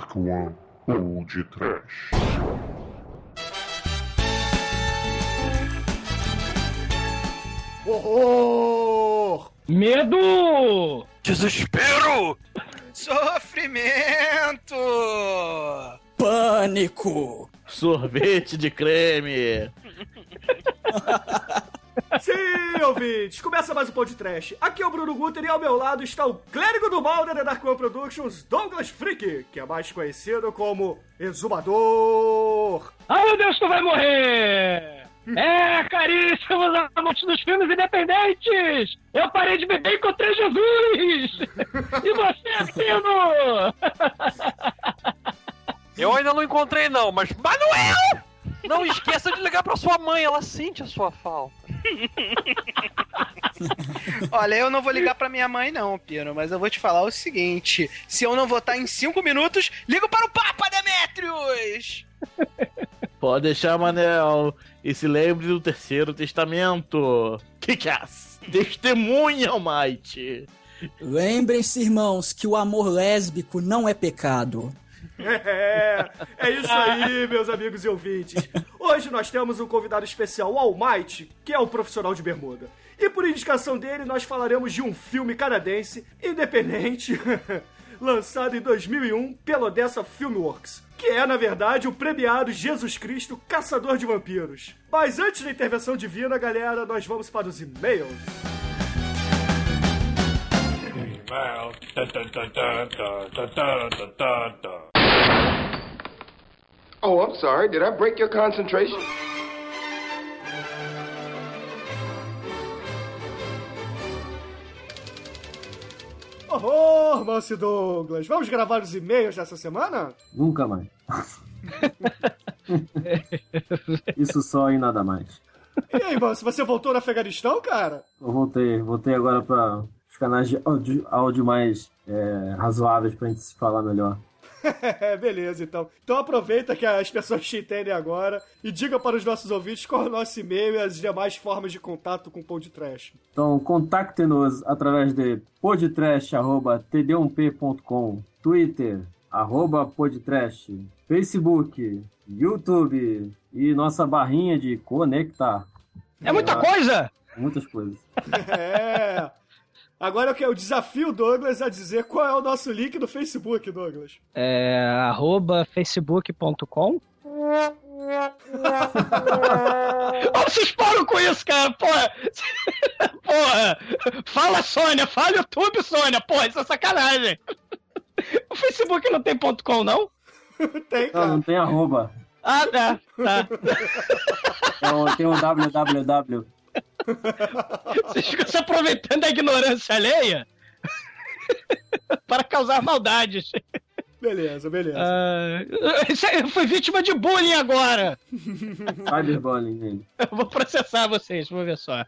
Dark One ou de Trash. Horror! Medo! Desespero! Sofrimento! Pânico! Sorvete de creme! Sim, ouvintes! Começa mais um Pão de Trash. Aqui é o Bruno Guter e ao meu lado está o clérigo do mal da The Dark One Productions, Douglas Freak, que é mais conhecido como Exumador. Ai meu Deus, tu vai morrer! É, caríssimos amantes dos filmes independentes! Eu parei de beber e encontrei Jesus! E você, Pino? Eu ainda não encontrei, não, mas Manuel! Não esqueça de ligar pra sua mãe, ela sente a sua falta. Olha, eu não vou ligar pra minha mãe, não, Pino, mas eu vou te falar o seguinte: se eu não votar em 5 minutos, ligo para o Papa Demetrius! Pode deixar, Manel. E se lembre do terceiro testamento. Kickass! Testemunha, Almighty! Lembrem-se, irmãos, que o amor lésbico não é pecado. É, é isso aí, meus amigos e ouvintes. Hoje nós temos um convidado especial, o Almighty, que é um profissional de bermuda. E por indicação dele, nós falaremos de um filme canadense independente, lançado em 2001 pela Odessa Filmworks, que é, na verdade, o premiado Jesus Cristo Caçador de Vampiros. Mas antes da intervenção divina, galera, nós vamos para os e-mails. Oh, I'm sorry. Did I break your concentration? Horror, Manso Douglas! Vamos gravar os e-mails dessa semana? Nunca mais. Isso só e nada mais. E aí, Manso, você voltou no Afeganistão, cara? Eu voltei, voltei agora para os canais de áudio, áudio mais é, razoáveis pra gente se falar melhor. Beleza, então. Então aproveita que as pessoas te entendem agora e diga para os nossos ouvintes qual é o nosso e-mail e as demais formas de contato com o Pão de Trash. Então, contacte-nos através de podtrash.td1p.com, Twitter, arroba podtrash, Facebook, YouTube e nossa barrinha de conectar. É muita coisa! Muitas coisas. É. Agora que é o desafio, Douglas, a dizer qual é o nosso link do Facebook, Douglas. É arroba facebook.com vocês param com isso, cara, porra! Porra! Fala, Sônia! Fala, YouTube, Sônia! Porra, isso é sacanagem! O Facebook não tem ponto .com, não? tem, Não, não tem arroba. Ah, tá, tá. Tem um, tem um www. Vocês ficam se aproveitando da ignorância alheia para causar maldades. Beleza, beleza. Ah, isso aí, eu fui vítima de bullying agora. Cyberbullying nele. Eu vou processar vocês, vou ver só.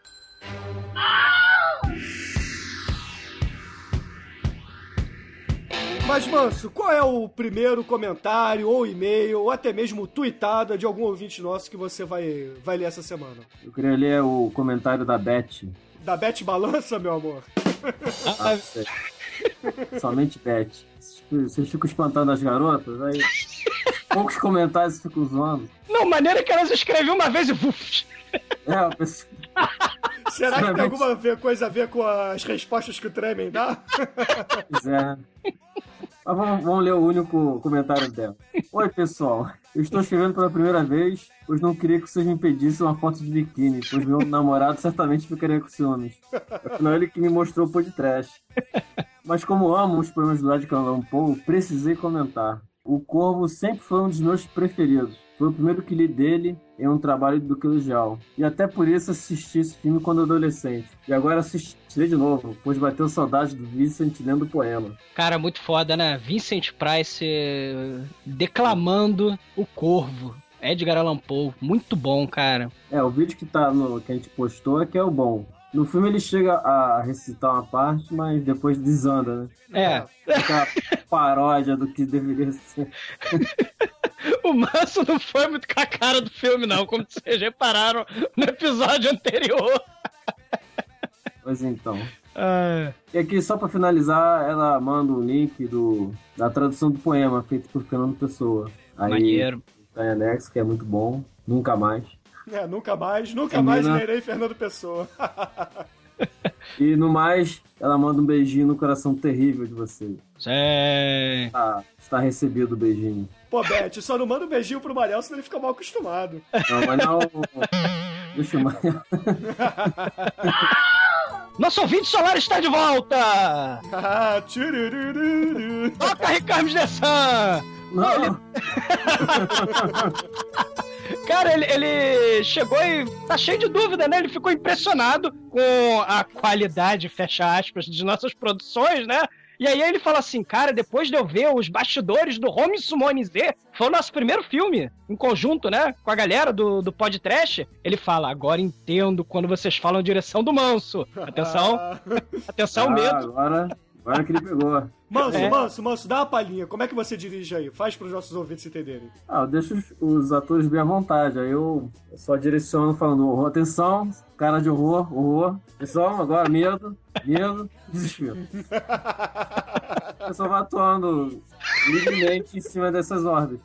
Mas, Manso, qual é o primeiro comentário, ou e-mail, ou até mesmo tweetada de algum ouvinte nosso que você vai, vai ler essa semana? Eu queria ler o comentário da Beth. Da Beth Balança, meu amor? Ah, sei. Somente Beth. Vocês ficam espantando as garotas, aí poucos comentários ficam zoando. Não, maneira que elas escreviam uma vez e. É, a pessoa... Será que tem alguma coisa a ver com as respostas que o Tremen dá? Pois é. Mas vamos, vamos ler o único comentário dela. Oi, pessoal. Eu estou escrevendo pela primeira vez, pois não queria que vocês me pedissem uma foto de biquíni, pois meu namorado certamente ficaria com ciúmes. Afinal, ele que me mostrou o de trash. Mas como amo os programas do Edgar Allan Poe, precisei comentar. O Corvo sempre foi um dos meus preferidos. Foi o primeiro que li dele em um trabalho do Colegial. E até por isso assisti esse filme quando adolescente. E agora assistirei de novo, pois bateu saudade do Vincent lendo o poema. Cara, muito foda, né? Vincent Price eh, declamando o Corvo. Edgar Allan Poe. Muito bom, cara. É, o vídeo que, tá no, que a gente postou é que é o bom. No filme ele chega a recitar uma parte, mas depois desanda, né? É. Aquela paródia do que deveria ser. O Manso não foi muito com a cara do filme, não, como vocês repararam no episódio anterior. Pois então. Ah, E aqui, só pra finalizar, ela manda o link do, da tradução do poema feito por Fernando Pessoa. Aí maneiro. tá em anexo, que é muito bom. Nunca mais. É, nunca mais, nunca Termina. mais verei Fernando Pessoa. E no mais, ela manda um beijinho no coração terrível de você. Sei. Tá, está recebido o beijinho. Pô, Beth, só não manda um beijinho pro Manel, senão ele fica mal acostumado. Não, mas não. Deixa eu. Nosso ouvinte solar está de volta! Ah. Toca Ricardo Dessan! Não, Cara, ele, ele chegou e tá cheio de dúvida, né? Ele ficou impressionado com a qualidade, fecha aspas, de nossas produções, né? E aí ele fala assim, cara, depois de eu ver os bastidores do Home Summoning Z, foi o nosso primeiro filme, em conjunto, né? Com a galera do, do podcast. Ele fala, agora entendo quando vocês falam direção do manso. Atenção, Ah. atenção, ah, medo. agora, agora que ele pegou. Manso, É. manso, manso, dá uma palhinha. Como é que você dirige aí? Faz pros nossos ouvintes entenderem. Ah, eu deixo os, os atores bem à vontade. Aí eu só direciono falando, horror, atenção, cara de horror, horror. Atenção, agora medo, medo, desespero. Eu só vou atuando livremente em cima dessas ordens.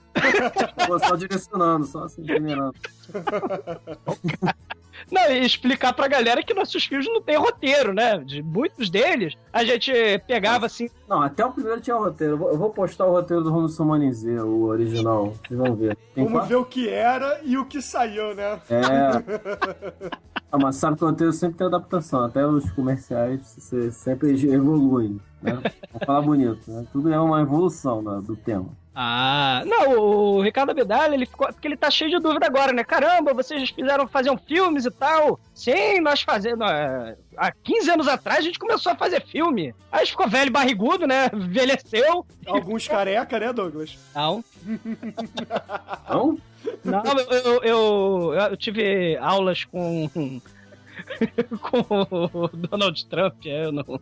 Vou só direcionando, só assim, generando. Não, e explicar pra galera que nossos filmes não tem roteiro, né? De muitos deles, a gente pegava assim, Não, até o primeiro tinha roteiro. Eu vou, vou postar o roteiro do Romulo Sumanizê, o original. Vocês vão ver. Tem Vamos quatro- ver o que era e o que saiu, né? É. Ah, mas sabe que o roteiro sempre tem adaptação, até os comerciais você sempre evoluem, né? Vamos falar bonito, né? Tudo é uma evolução né, do tema. Ah, não, o Ricardo Abdala, ele ficou, porque ele tá cheio de dúvida agora, né? Caramba, vocês fizeram, faziam filmes e tal. Sim, nós fazemos. é, Há 15 anos atrás a gente começou a fazer filme. Aí a gente ficou velho barrigudo, né? Envelheceu. Alguns careca, né, Douglas? Não, não, eu, eu, eu, eu tive aulas com. com o Donald Trump, é, eu não.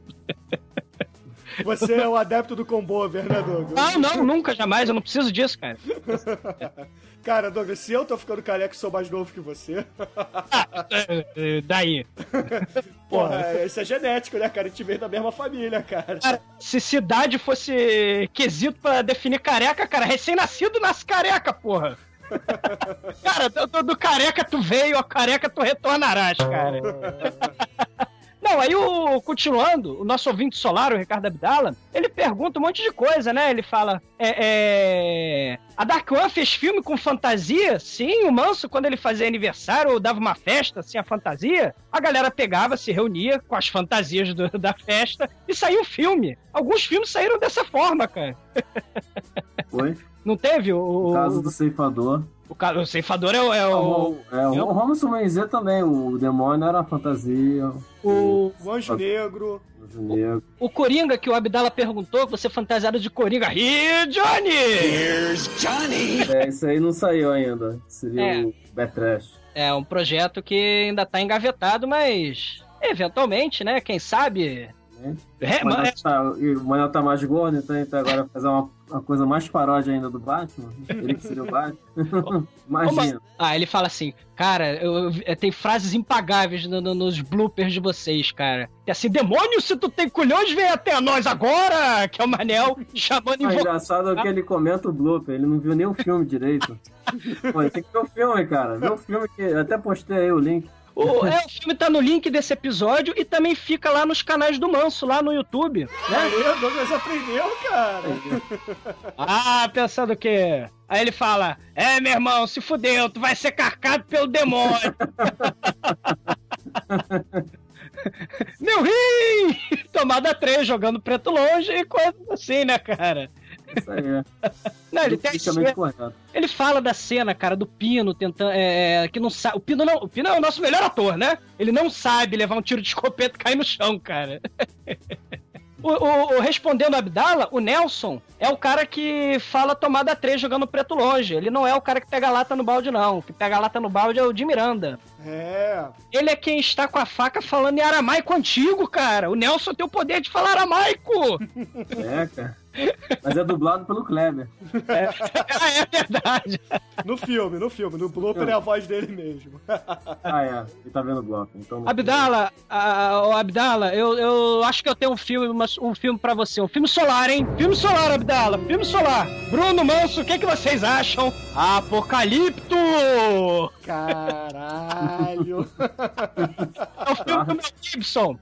Você é o adepto do combover, né, Douglas? Não, não, nunca, jamais, eu não preciso disso, cara. Cara, Douglas, se eu tô ficando careca e sou mais novo que você, É, é, Daí. porra, isso é genético, né, cara? A gente veio da mesma família, cara. Cara, se cidade fosse quesito pra definir careca, cara, recém-nascido nasce careca, porra. Cara, do, do- do careca tu veio, a careca tu retornarás, cara. Não, aí o continuando, o nosso ouvinte solar, o Ricardo Abdala, ele pergunta um monte de coisa, né? Ele fala: é, é, A Dark One fez filme com fantasia? Sim, o Manso, quando ele fazia aniversário ou dava uma festa, assim, a fantasia, a galera pegava, se reunia com as fantasias do- da festa e saía o filme. Alguns filmes saíram dessa forma, cara. foi. Não teve? O, O caso do ceifador. O, ca- o ceifador é, o- é O, o, é, o Sumanizê também, o demônio era uma fantasia, o, O Anjo Negro. o negro. o Coringa que o Abdala perguntou, você fantasiado de Coringa. Ih, Johnny! É, isso aí não saiu ainda. Seria É. o Betrash. É um projeto que ainda tá engavetado, mas eventualmente, né? Quem sabe. Né? É, O Manel mas- tá, e o Manel tá mais gordo, então ele tá agora fazer uma, uma coisa mais paródia ainda do Batman. Ele que seria o Batman. Imagina. Ah, ele fala assim, cara, eu, eu- tem frases impagáveis no- no- nos bloopers de vocês, cara. É assim, demônio, se tu tem culhões, vem até nós agora! Que é o Manel chamando O invo... engraçado é que ele comenta o blooper, ele não viu nem o filme direito. Pô, tem que ver o filme, cara. Vê o filme que. eu Até postei aí o link. O, é, o filme tá no link desse episódio e também fica lá nos canais do Manso, lá no YouTube. Aí, Douglas aprendeu, cara. Ah, pensando o quê? Aí ele fala: É, meu irmão, se fudeu, tu vai ser carcado pelo demônio. meu rim! Tomada 3, jogando preto longe e coisas assim, né, cara? Isso aí é. Não, ele, tem a correto. ele fala da cena, cara, do Pino tentando. É, que não sabe. O Pino não. O Pino é o nosso melhor ator, né? Ele não sabe levar um tiro de escopeta e cair no chão, cara. O, o- o- respondendo a Abdala, o Nelson é o cara que fala tomada 3 jogando preto longe. Ele não é o cara que pega a lata no balde, não. O que pega a lata no balde é o de Miranda. É. Ele é quem está com a faca falando em aramaico antigo, cara. O Nelson tem o poder de falar aramaico. É, cara. Mas é dublado pelo Kleber. Ah, é verdade. No filme, no filme. No blooper é a voz dele mesmo. Ah, é. Ele tá vendo o bloco. Então Abdala, ah, ô, Abdala, eu, eu acho que eu tenho um filme, um filme pra você. Um filme solar, hein? Filme solar, Abdala. Filme solar. Bruno Manso, o que, que vocês acham? Apocalipto! Caralho. É o filme do Mel Gibson.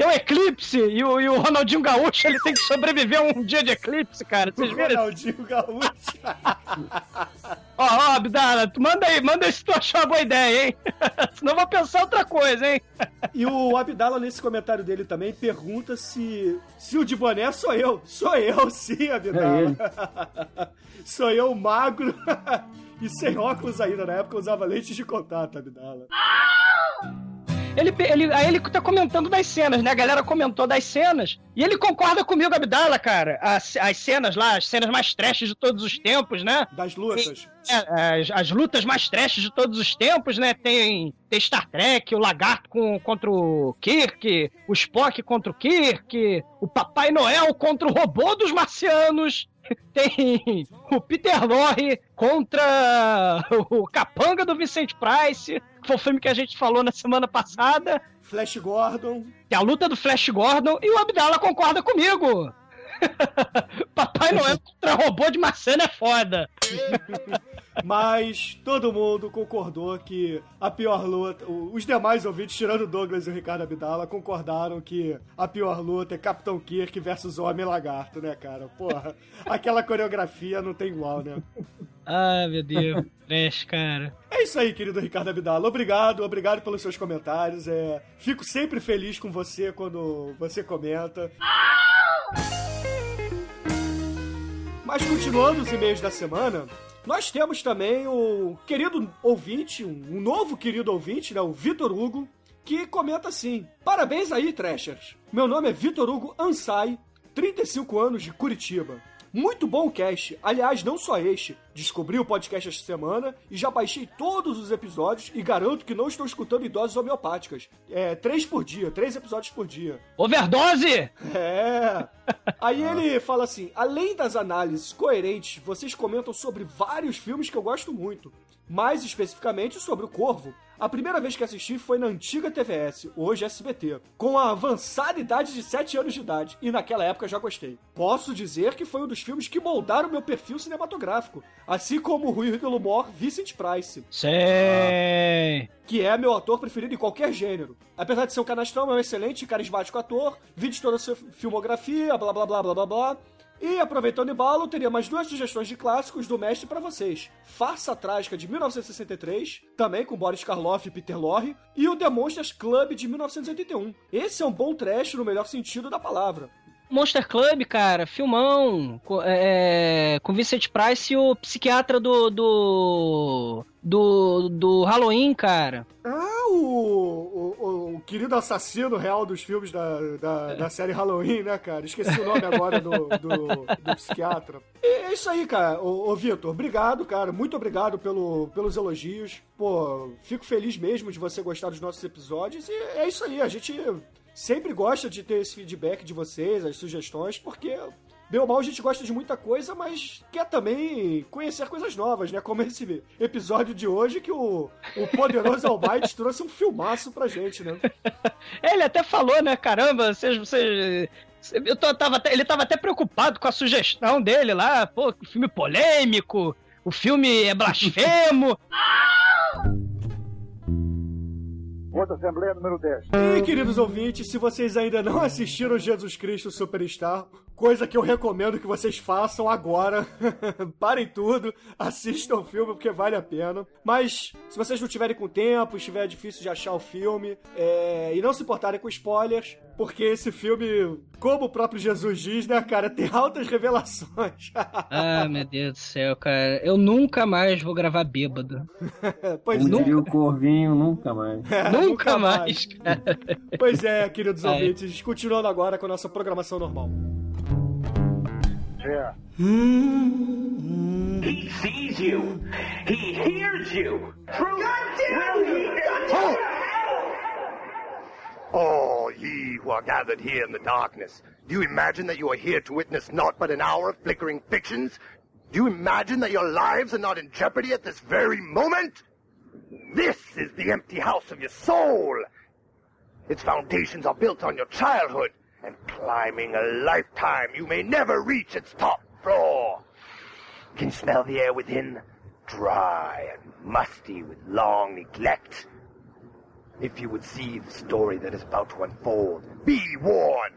Tem um eclipse e o, e o Ronaldinho Gaúcho ele tem que sobreviver a um dia de eclipse, cara. Vocês viram? Ronaldinho Gaúcho. Ó, ó, Abdala, manda aí, manda aí se tu achou uma boa ideia, hein? Senão eu vou pensar outra coisa, hein? E o Abdala, nesse comentário dele também, pergunta se, se o de boné sou eu. Sou eu, sim, Abdala. sou eu, magro e sem óculos ainda. Na época eu usava lentes de contato, Abdala. Ele, ele, aí ele tá comentando das cenas, né? A galera comentou das cenas. E ele concorda comigo, Abdala, cara. As, as cenas lá, as cenas mais trash de todos os tempos, né? Das lutas. É, as, as lutas mais trash de todos os tempos, né? Tem, tem Star Trek, o Lagarto com, contra o Kirk, o Spock contra o Kirk, o Papai Noel contra o robô dos marcianos. Tem o Peter Lorre contra o Capanga do Vicente Price, que foi o filme que a gente falou na semana passada. Flash Gordon. Tem a luta do Flash Gordon e o Abdala concorda comigo. Papai Noel contra robô de marciano é foda. Mas todo mundo concordou que a pior luta. Os demais ouvintes, tirando o Douglas e o Ricardo Abdala, concordaram que a pior luta é Capitão Kirk versus Homem Lagarto, né, cara? Porra, aquela coreografia não tem igual, né? Ah, meu Deus. Trash, cara. É isso aí, querido Ricardo Abdala. Obrigado, obrigado pelos seus comentários. É, fico sempre feliz com você quando você comenta. Mas continuando os e-mails da semana, nós temos também o querido ouvinte, um novo querido ouvinte, né, o Vitor Hugo, que comenta assim: Parabéns aí, Trashers. Meu nome é Vitor Hugo Ansai, 35 anos de Curitiba. Muito bom o cast. Aliás, não só este. Descobri o podcast esta semana e já baixei todos os episódios e garanto que não estou escutando em doses homeopáticas. É, três por dia, três episódios por dia. Overdose! É. Aí ele fala assim: além das análises coerentes, vocês comentam sobre vários filmes que eu gosto muito. Mais especificamente sobre o Corvo. A primeira vez que assisti foi na antiga TVS, hoje SBT, com a avançada idade de 7 anos de idade, e naquela época já gostei. Posso dizer que foi um dos filmes que moldaram meu perfil cinematográfico, assim como o ídolo mor Vincent Price Sei. que é meu ator preferido em qualquer gênero. Apesar de ser um canastrão, é um excelente e carismático ator, vi de toda a sua filmografia, blá blá blá blá blá blá. E aproveitando o embalo, teria mais duas sugestões de clássicos do mestre pra vocês. Farsa Trágica de 1963, também com Boris Karloff e Peter Lorre, e o The Monsters Club de 1981. Esse é um bom trash no melhor sentido da palavra. Monster Club, cara, filmão. Com, é, com Vincent Price e o psiquiatra do. do. do, do Halloween, cara. Ah, o, o, o querido assassino real dos filmes da, da, da série Halloween, né, cara? Esqueci o nome agora do, do, do psiquiatra. E é isso aí, cara. Ô, ô Vitor, obrigado, cara. Muito obrigado pelo, pelos elogios. Pô, fico feliz mesmo de você gostar dos nossos episódios. E é isso aí, a gente sempre gosta de ter esse feedback de vocês, as sugestões, porque Bem ou mal, a gente gosta de muita coisa, mas quer também conhecer coisas novas, né? Como esse episódio de hoje que o, o poderoso Almighty trouxe um filmaço pra gente, né? Ele até falou, né? Caramba, vocês. vocês eu tô- tava até- ele tava até preocupado com a sugestão dele lá. Pô, que filme polêmico. O filme é blasfemo. Outra Assembleia número 10. E, queridos ouvintes, se vocês ainda não assistiram Jesus Cristo Superstar, coisa que eu recomendo que vocês façam agora, parem tudo, assistam o filme porque vale a pena. Mas, se vocês não tiverem com tempo, estiver difícil de achar o filme, é, e não se importarem com spoilers, porque esse filme, como o próprio Jesus diz, né, cara, tem altas revelações. ah, meu Deus do céu, cara. Eu nunca mais vou gravar bêbado. pois Como é. o Corvinho, nunca mais. nunca mais, cara. Pois é, queridos Ai. ouvintes, continuando agora com a nossa programação normal. É. He sees you. He hears you. Truth will he Oh, all ye who are gathered here in the darkness, do you imagine that you are here to witness naught but an hour of flickering fictions? Do you imagine that your lives are not in jeopardy at this very moment? This is the empty house of your soul. Its foundations are built on your childhood, and climbing a lifetime, you may never reach its top floor. Can you smell the air within? Dry and musty with long neglect. If you would see the story that is about to unfold, be warned.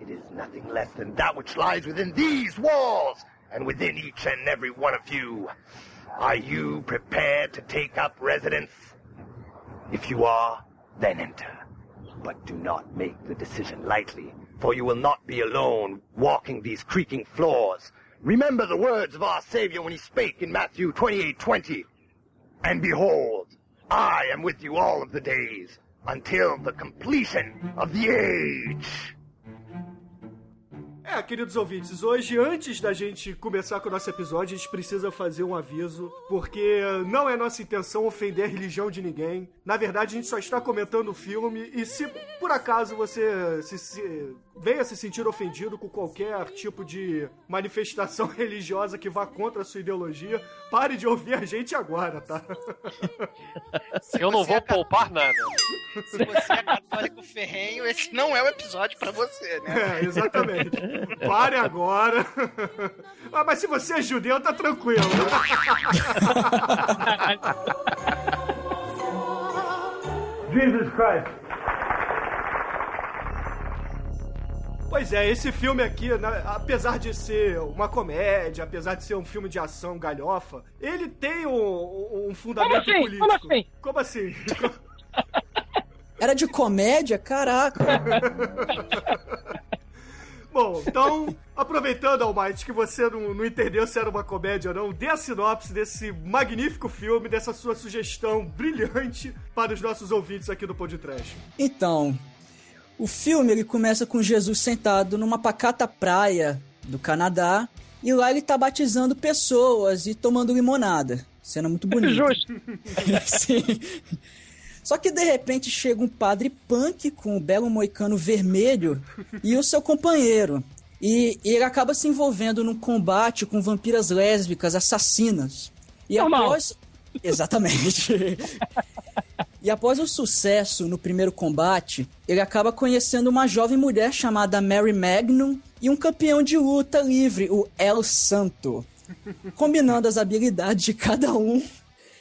It is nothing less than that which lies within these walls, and within each and every one of you. Are you prepared to take up residence? If you are, then enter. But do not make the decision lightly, for you will not be alone walking these creaking floors. Remember the words of our Savior when he spake in Matthew 28:20. And behold, I am with you all of the days until the completion of the age. É, queridos ouvintes, hoje, antes da gente começar com o nosso episódio, a gente precisa fazer um aviso, porque não é nossa intenção ofender a religião de ninguém. Na verdade, a gente só está comentando o filme, e se por acaso você se, se, venha se sentir ofendido com qualquer tipo de manifestação religiosa que vá contra a sua ideologia, pare de ouvir a gente agora, tá? Eu não vou poupar nada. Se você é católico ferrenho, esse não é o episódio pra você, né? É, exatamente. Pare agora. Ah, mas se você é judeu, tá tranquilo. Jesus Christ. Pois é, esse filme aqui, né, apesar de ser uma comédia, apesar de ser um filme de ação galhofa, ele tem um, um fundamento Como assim? político. Como assim? Como assim? Era de comédia? Caraca. Bom, então, aproveitando, Almighty, que você não, não entendeu se era uma comédia ou não, dê a sinopse desse magnífico filme, dessa sua sugestão brilhante para os nossos ouvintes aqui do Podcast. Então, o filme ele começa com Jesus sentado numa pacata praia do Canadá e lá ele tá batizando pessoas e tomando limonada. Cena muito bonita. Justo. Sim. Só que de repente chega um padre punk com o belo moicano vermelho e o seu companheiro. E, e ele acaba se envolvendo num combate com vampiras lésbicas assassinas. E Normal. após. Exatamente. E após o sucesso no primeiro combate, ele acaba conhecendo uma jovem mulher chamada Mary Magnum e um campeão de luta livre, o El Santo. Combinando as habilidades de cada um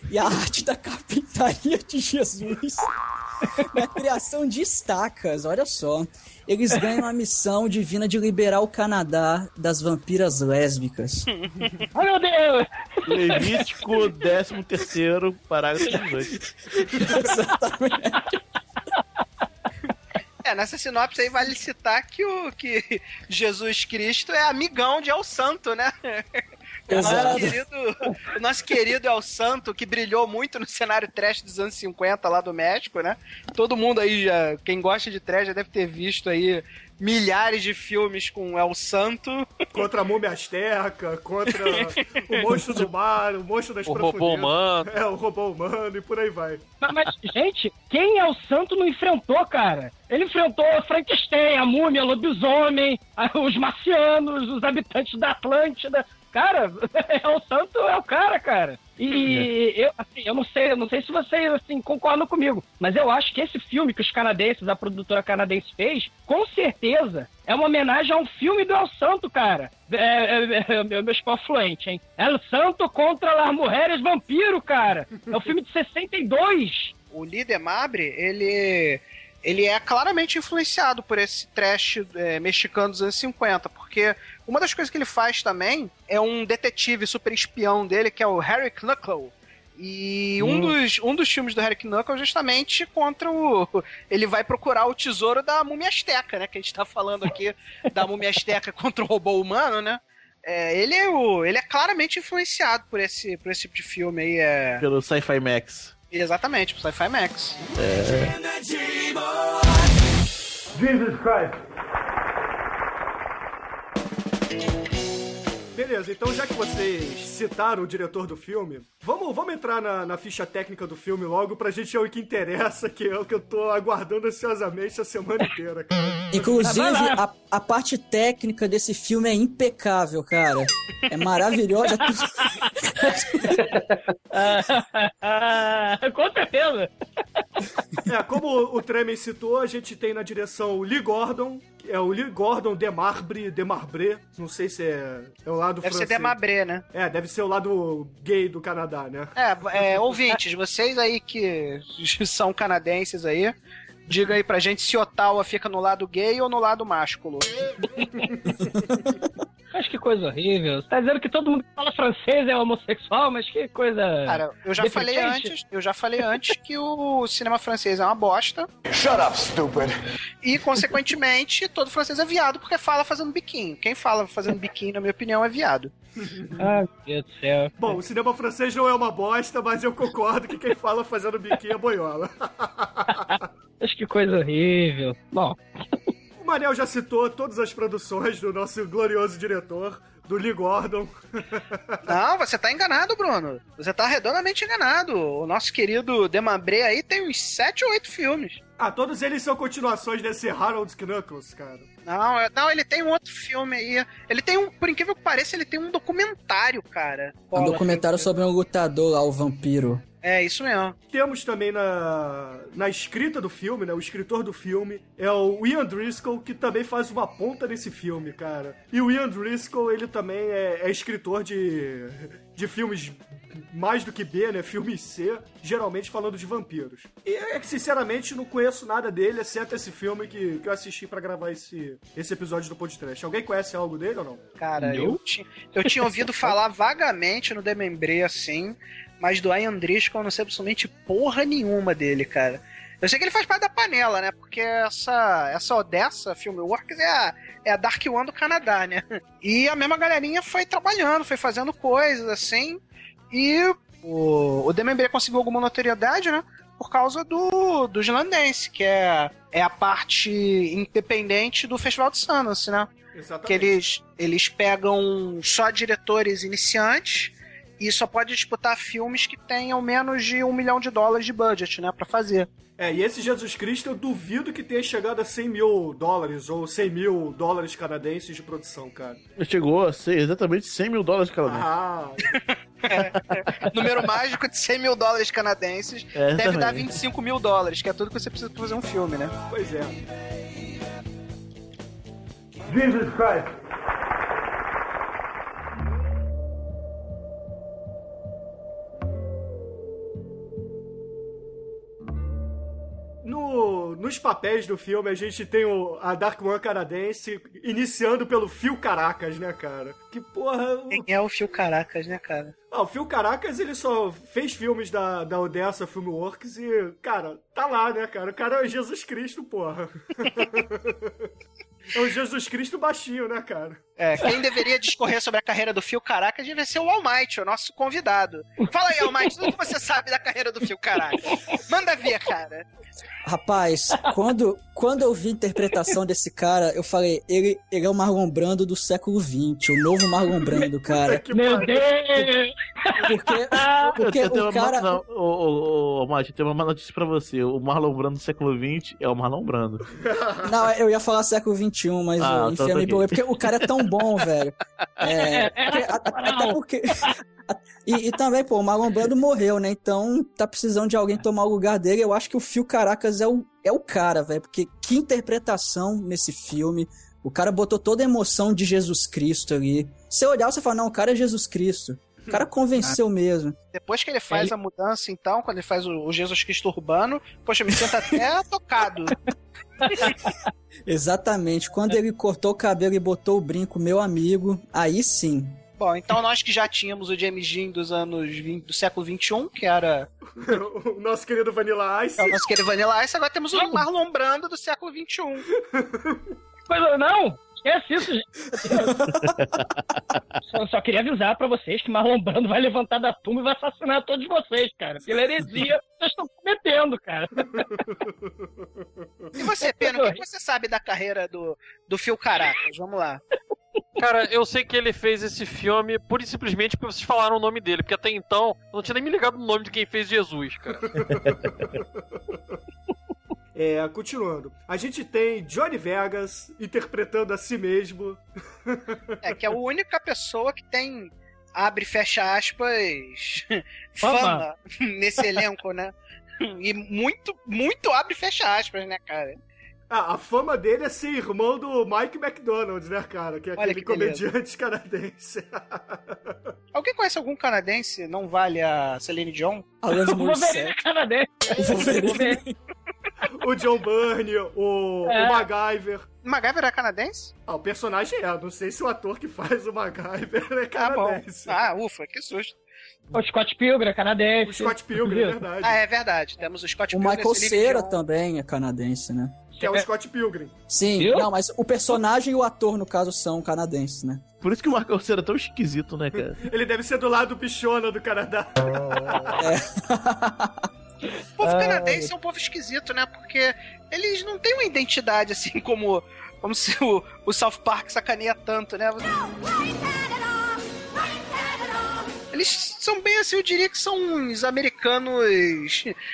e a arte da carpintaria de Jesus na criação de estacas, olha só. Eles ganham a missão divina de liberar o Canadá das vampiras lésbicas. Ai, meu Deus! Levítico 13 parágrafo 18. É, nessa sinopse aí vale citar que o que Jesus Cristo é amigão de El Santo, né? O nosso, Exato. querido, o nosso querido El Santo, que brilhou muito no cenário trash dos anos 50 lá do México, né? Todo mundo aí já, quem gosta de trash já deve ter visto aí milhares de filmes com El Santo. Contra a múmia asteca, contra o monstro do mar, o monstro das O robô profundezas. humano. É, o robô humano e por aí vai. Mas, mas, gente, quem é o santo não enfrentou, cara? Ele enfrentou Frankenstein, a múmia, lobisomem, os marcianos, os habitantes da Atlântida. Cara, é o santo é o cara, cara. E eu, assim, eu não sei, eu não sei se vocês assim concordam comigo, mas eu acho que esse filme que os canadenses, a produtora canadense fez, com certeza é uma homenagem a um filme do El Santo, cara. É, é, é, meu, meu espanhol fluente, hein? El Santo contra las Mulheres Vampiro, cara. É um filme de 62. O líder Mabre, ele ele é claramente influenciado por esse trash é, mexicano dos anos 50, porque uma das coisas que ele faz também é um detetive super espião dele, que é o Harry Knuckle. E um, Hum. dos, um dos filmes do Harry Knuckle é justamente contra o. Ele vai procurar o tesouro da múmia asteca, né? Que a gente tá falando aqui da múmia asteca contra o robô humano, né? É, ele, é o, ele é claramente influenciado por esse, por esse tipo de filme aí. É... Pelo Sci-Fi Max. Exatamente, pro Sci-Fi Max. Jesus Christ. Beleza, então já que vocês citaram o diretor do filme, Vamos, vamos entrar na, na ficha técnica do filme logo pra gente ver o que interessa, que é o que eu tô aguardando ansiosamente a semana inteira, cara. Inclusive, a, a parte técnica desse filme é impecável, cara. É maravilhosa. Com certeza. É, como o Tremen citou, a gente tem na direção o Lee Gordon, é o Lee Gordon de Marbre, de Marbre, não sei se é, é o lado Deve ser francês. Demabré, né? É, deve ser o lado gay do Canadá, né? É, é, ouvintes, vocês aí que são canadenses aí, diga aí pra gente se Ottawa fica no lado gay ou no lado másculo. Mas que coisa horrível. Você tá dizendo que todo mundo que fala francês é homossexual, mas que coisa. Cara, eu já falei deficiente. antes, eu já falei antes que o cinema francês é uma bosta. Shut up, stupid. E, consequentemente, todo francês é viado porque fala fazendo biquinho. Quem fala fazendo biquinho, na minha opinião, é viado. Ah, meu Deus do céu. Bom, o cinema francês não é uma bosta, mas eu concordo que quem fala fazendo biquinho é boiola. Mas que coisa horrível. Bom, O Manel já citou todas as produções do nosso glorioso diretor, do Lee Gordon. Não, você tá enganado, Bruno. Você tá redondamente enganado. O nosso querido Demabré aí tem uns 7 ou 8 filmes. Ah, todos eles são continuações desse Harold Knuckles, cara. Não, é- não, ele tem um outro filme aí. Ele tem um, por incrível que pareça, ele tem um documentário, cara. Um documentário sobre um lutador lá, o vampiro. É, isso mesmo. Temos também na, na escrita do filme, né? O escritor do filme é o Ian Driscoll, que também faz uma ponta nesse filme, cara. E o Ian Driscoll, ele também é, é escritor de, de filmes mais do que B, né? Filmes C, geralmente falando de vampiros. E é que, sinceramente, não conheço nada dele, exceto esse filme que, que eu assisti pra gravar esse, esse episódio do podcast. Alguém conhece algo dele ou não? Cara, eu, ti- eu tinha ouvido falar vagamente no Demembré assim, mas do Ian Driscoll eu não sei absolutamente porra nenhuma dele, cara. Eu sei que ele faz parte da panela, né? Porque essa, essa Odessa Filmworks é a, é a Dark One do Canadá, né? E a mesma galerinha foi trabalhando, foi fazendo coisas assim. E o, o Demembré conseguiu alguma notoriedade, né? Por causa do, do Islandense, que é, é a parte independente do Festival de Sundance, né? Exatamente. Que eles, eles pegam só diretores iniciantes e só pode disputar filmes que tenham menos de um milhão de dólares de budget, né? Pra fazer. É, e esse Jesus Cristo eu duvido que tenha chegado a 100 mil dólares ou 100 mil dólares canadenses de produção, cara. Chegou a ser exatamente 100 mil dólares cada vez. Ah, Número mágico de 100 mil dólares canadenses É, deve dar também. 25 mil dólares, que é tudo que você precisa pra fazer um filme, né? pois é. Jesus Christ. No, nos papéis do filme, a gente tem o, a Dark One canadense iniciando pelo Phil Caracas, né, cara? Que porra. O, Quem é o Fio Caracas, né, cara? ah, o Phil Caracas, ele só fez filmes da, da Odessa Filmworks e, cara, tá lá, né, cara? O cara é Jesus Cristo, porra. é o Jesus Cristo baixinho, né, cara? É, quem deveria discorrer sobre a carreira do Fio Caracas devia ser o Almighty, o nosso convidado. Fala aí, Almighty, tudo que você sabe da carreira do Fio Caracas. Manda ver, cara. Rapaz, quando, quando eu vi a interpretação desse cara, eu falei, ele, ele é o Marlon Brando do século XX, o novo Marlon Brando, cara. Meu. Deus! Porque, porque eu tenho o uma, cara. Não, ô, ô, ô, Mate, eu tenho uma má notícia pra você. O Marlon Brando do século XX é o Marlon Brando. Não, eu ia falar século XXI, mas Ah, eu então enfiei tá porque o cara é tão bom, velho. É, porque- a- a- até porque. E, e também, pô, o Marlon Brando morreu, né? Então tá precisando de alguém tomar o lugar dele. Eu acho que o Fio Caracas é o, é o cara, velho. Porque que interpretação nesse filme. O cara botou toda a emoção de Jesus Cristo ali. Você olhar, você fala, não, o cara é Jesus Cristo. O cara convenceu mesmo. Depois que ele faz a mudança, então, quando ele faz o, Jesus Cristo urbano, poxa, eu me sinto até tocado. Exatamente. Quando ele cortou o cabelo e botou o brinco, meu amigo, aí sim. Bom, então nós que já tínhamos o James Dean dos anos 20, do século XXI, que era o nosso querido Vanilla Ice. é o nosso querido Vanilla Ice, agora temos o Marlon Brando do século XXI. Coisa, não! Esquece isso, gente. só, só queria avisar pra vocês que Marlon Brando vai levantar da tumba e vai assassinar todos vocês, cara. Pela heresia que vocês estão cometendo, cara. E você, Pena, o que você sabe da carreira do, do Phil Caracas? Vamos lá. Cara, eu sei que ele fez esse filme pura e simplesmente porque vocês falaram o nome dele, porque até então eu não tinha nem me ligado no nome de quem fez Jesus, cara. É, continuando. A gente tem Johnny Vegas interpretando a si mesmo. É, que é a única pessoa que tem abre e fecha aspas Fama. fama nesse elenco, né? E muito, muito abre e fecha aspas, né, cara? Ah, a fama dele é ser irmão do Mike McDonald, né, cara? Que é Olha aquele que beleza. comediante canadense. Alguém conhece algum canadense? Não vale a Celine Dion? Alanis O Wolverine é Morissette. canadense. Wolverine. O John Byrne, o, É. o MacGyver. MacGyver é canadense? Ah, o personagem é. Não sei se o ator que faz o MacGyver é Ah, bom. canadense. Ah, ufa, que susto. O Scott Pilgrim é canadense. o Scott Pilgrim, é verdade. Ah, é verdade. Temos o Scott O Pilgrim, Michael Celine Cera também é canadense, né? Que é o Scott Pilgrim. Sim, Viu? não, mas o personagem e o ator, no caso, são canadenses, né? Por isso que o Marco Cera é tão esquisito, né, cara? Ele deve ser do lado pichona do Canadá. O povo canadense é um povo esquisito, né? Porque eles não têm uma identidade assim como, como se o, o South Park sacaneia tanto, né? Eles são bem assim, eu diria que são uns americanos.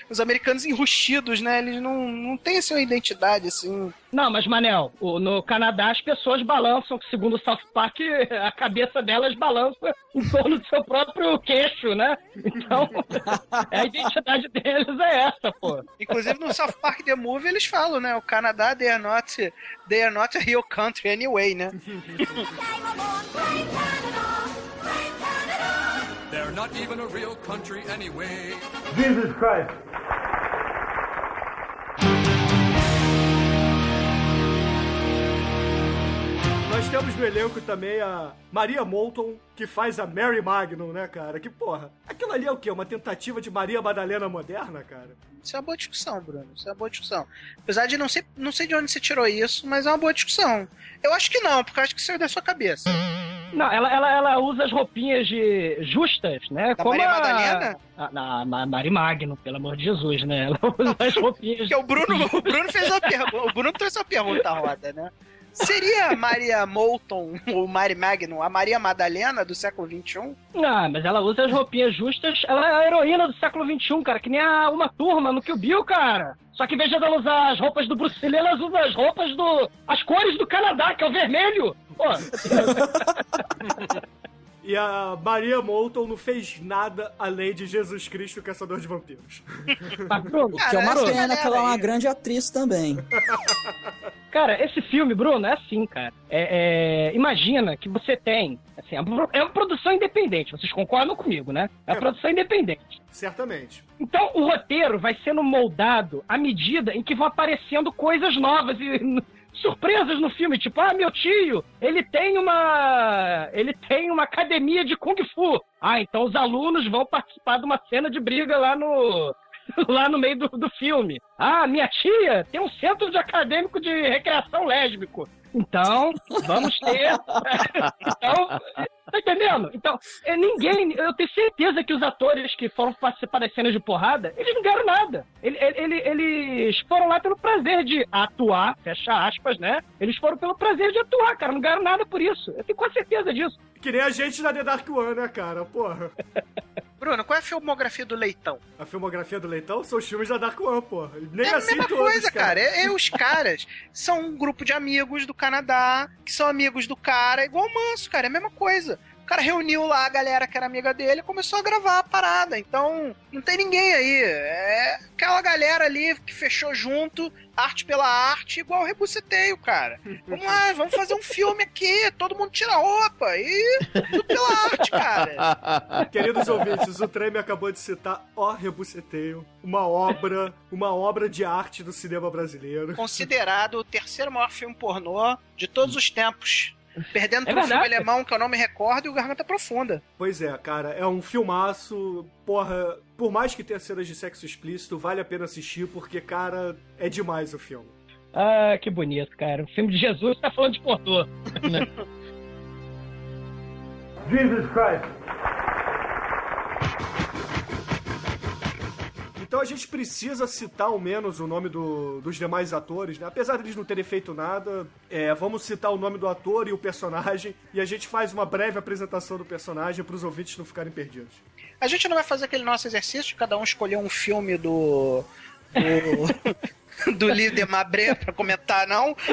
Os americanos enrustidos, né? Eles não, não têm assim uma identidade assim. Não, mas Manel, o- no Canadá as pessoas balançam, segundo o South Park, a cabeça delas balança em torno do seu próprio queixo, né? Então, a identidade deles é essa, pô. Inclusive no South Park The Movie eles falam, né? O Canadá, they are not, they are not a real country anyway, né? They're not even a real country anyway. Jesus Christ. Nós temos no elenco também a Maria Moulton, que faz a Mary Magnum, né, cara? Que porra. Aquilo ali é o quê? Uma tentativa de Maria Madalena moderna, cara? Isso é uma boa discussão, Bruno. Isso é uma boa discussão. Apesar de não sei, não sei de onde você tirou isso, mas é uma boa discussão. Eu acho que não, porque eu acho que saiu da sua cabeça. Não, ela, ela, ela usa as roupinhas de justas, né? Da como Maria a- Madalena? A, na, na Mari Magno, pelo amor de Jesus, né? Ela usa as roupinhas. Porque o Bruno, o Bruno fez uma pergunta. O Bruno trouxe uma pergunta à roda, né? Seria a Maria Moulton, ou Mary Magnum, a Maria Madalena do século XXI? Ah, mas ela usa as roupinhas justas. Ela é a heroína do século XXI, cara, que nem a uma turma no Kill Bill, cara. Só que em vez de ela usar as roupas do Bruce Lee, ela usa as roupas do. as cores do Canadá, que é o vermelho. Pô, E a Maria Moulton não fez nada além de Jesus Cristo, caçador de vampiros. mas, Bruno, Que é uma pena que ela é uma grande atriz também. Cara, esse filme, Bruno, é assim, cara. É, é, imagina que você tem. Assim, é uma- é uma produção independente, vocês concordam comigo, né? É uma É. produção independente. Certamente. Então o roteiro vai sendo moldado à medida em que vão aparecendo coisas novas e surpresas no filme, tipo, ah, meu tio, ele tem uma ele tem uma academia de kung fu. Ah, então os alunos vão participar de uma cena de briga lá no lá no meio do, do filme. Ah, minha tia tem um centro de acadêmico de recreação lésbico. Então, vamos ter. então, tá entendendo? Então, é, ninguém. Eu tenho certeza que os atores que foram participar das cenas de porrada, eles não ganharam nada. Ele- ele- eles foram lá pelo prazer de atuar, fecha aspas, né? Eles foram pelo prazer de atuar, cara. Não ganharam nada por isso. Eu tenho quase certeza disso. Que nem a gente na The Dark One, né, cara? Porra. Bruno, qual é a filmografia do Leitão? A filmografia do Leitão são os filmes da Dark One, porra. Nem É a assim mesma todos, coisa, cara. É, é os caras são um grupo de amigos do Canadá, que são amigos do cara, igual o Manso, cara. É a mesma coisa. O cara reuniu lá a galera que era amiga dele e começou a gravar a parada. Então, não tem ninguém aí. É aquela galera ali que fechou junto, arte pela arte, igual o Rebuceteio, cara. Vamos lá, vamos fazer um filme aqui, todo mundo tira roupa e tudo pela arte, cara. Queridos ouvintes, o Treme acabou de citar Ó Rebuceteio, uma obra, uma obra de arte do cinema brasileiro. Considerado o terceiro maior filme pornô de todos os tempos. Perdendo É pro filme verdade. alemão que eu não me recordo e o Garganta Profunda. Pois é, cara, é um filmaço. Porra, por mais que tenha cenas de sexo explícito, vale a pena assistir, porque, cara, é demais o filme. Ah, que bonito, cara. O filme de Jesus tá falando de pornô. né? Jesus Christ. Então a gente precisa citar ao menos o nome do- dos demais atores, né? Apesar deles não terem feito nada, é, vamos citar o nome do ator e o personagem e a gente faz uma breve apresentação do personagem para os ouvintes não ficarem perdidos. A gente não vai fazer aquele nosso exercício de cada um escolher um filme do. do, do líder Mabré pra comentar, não?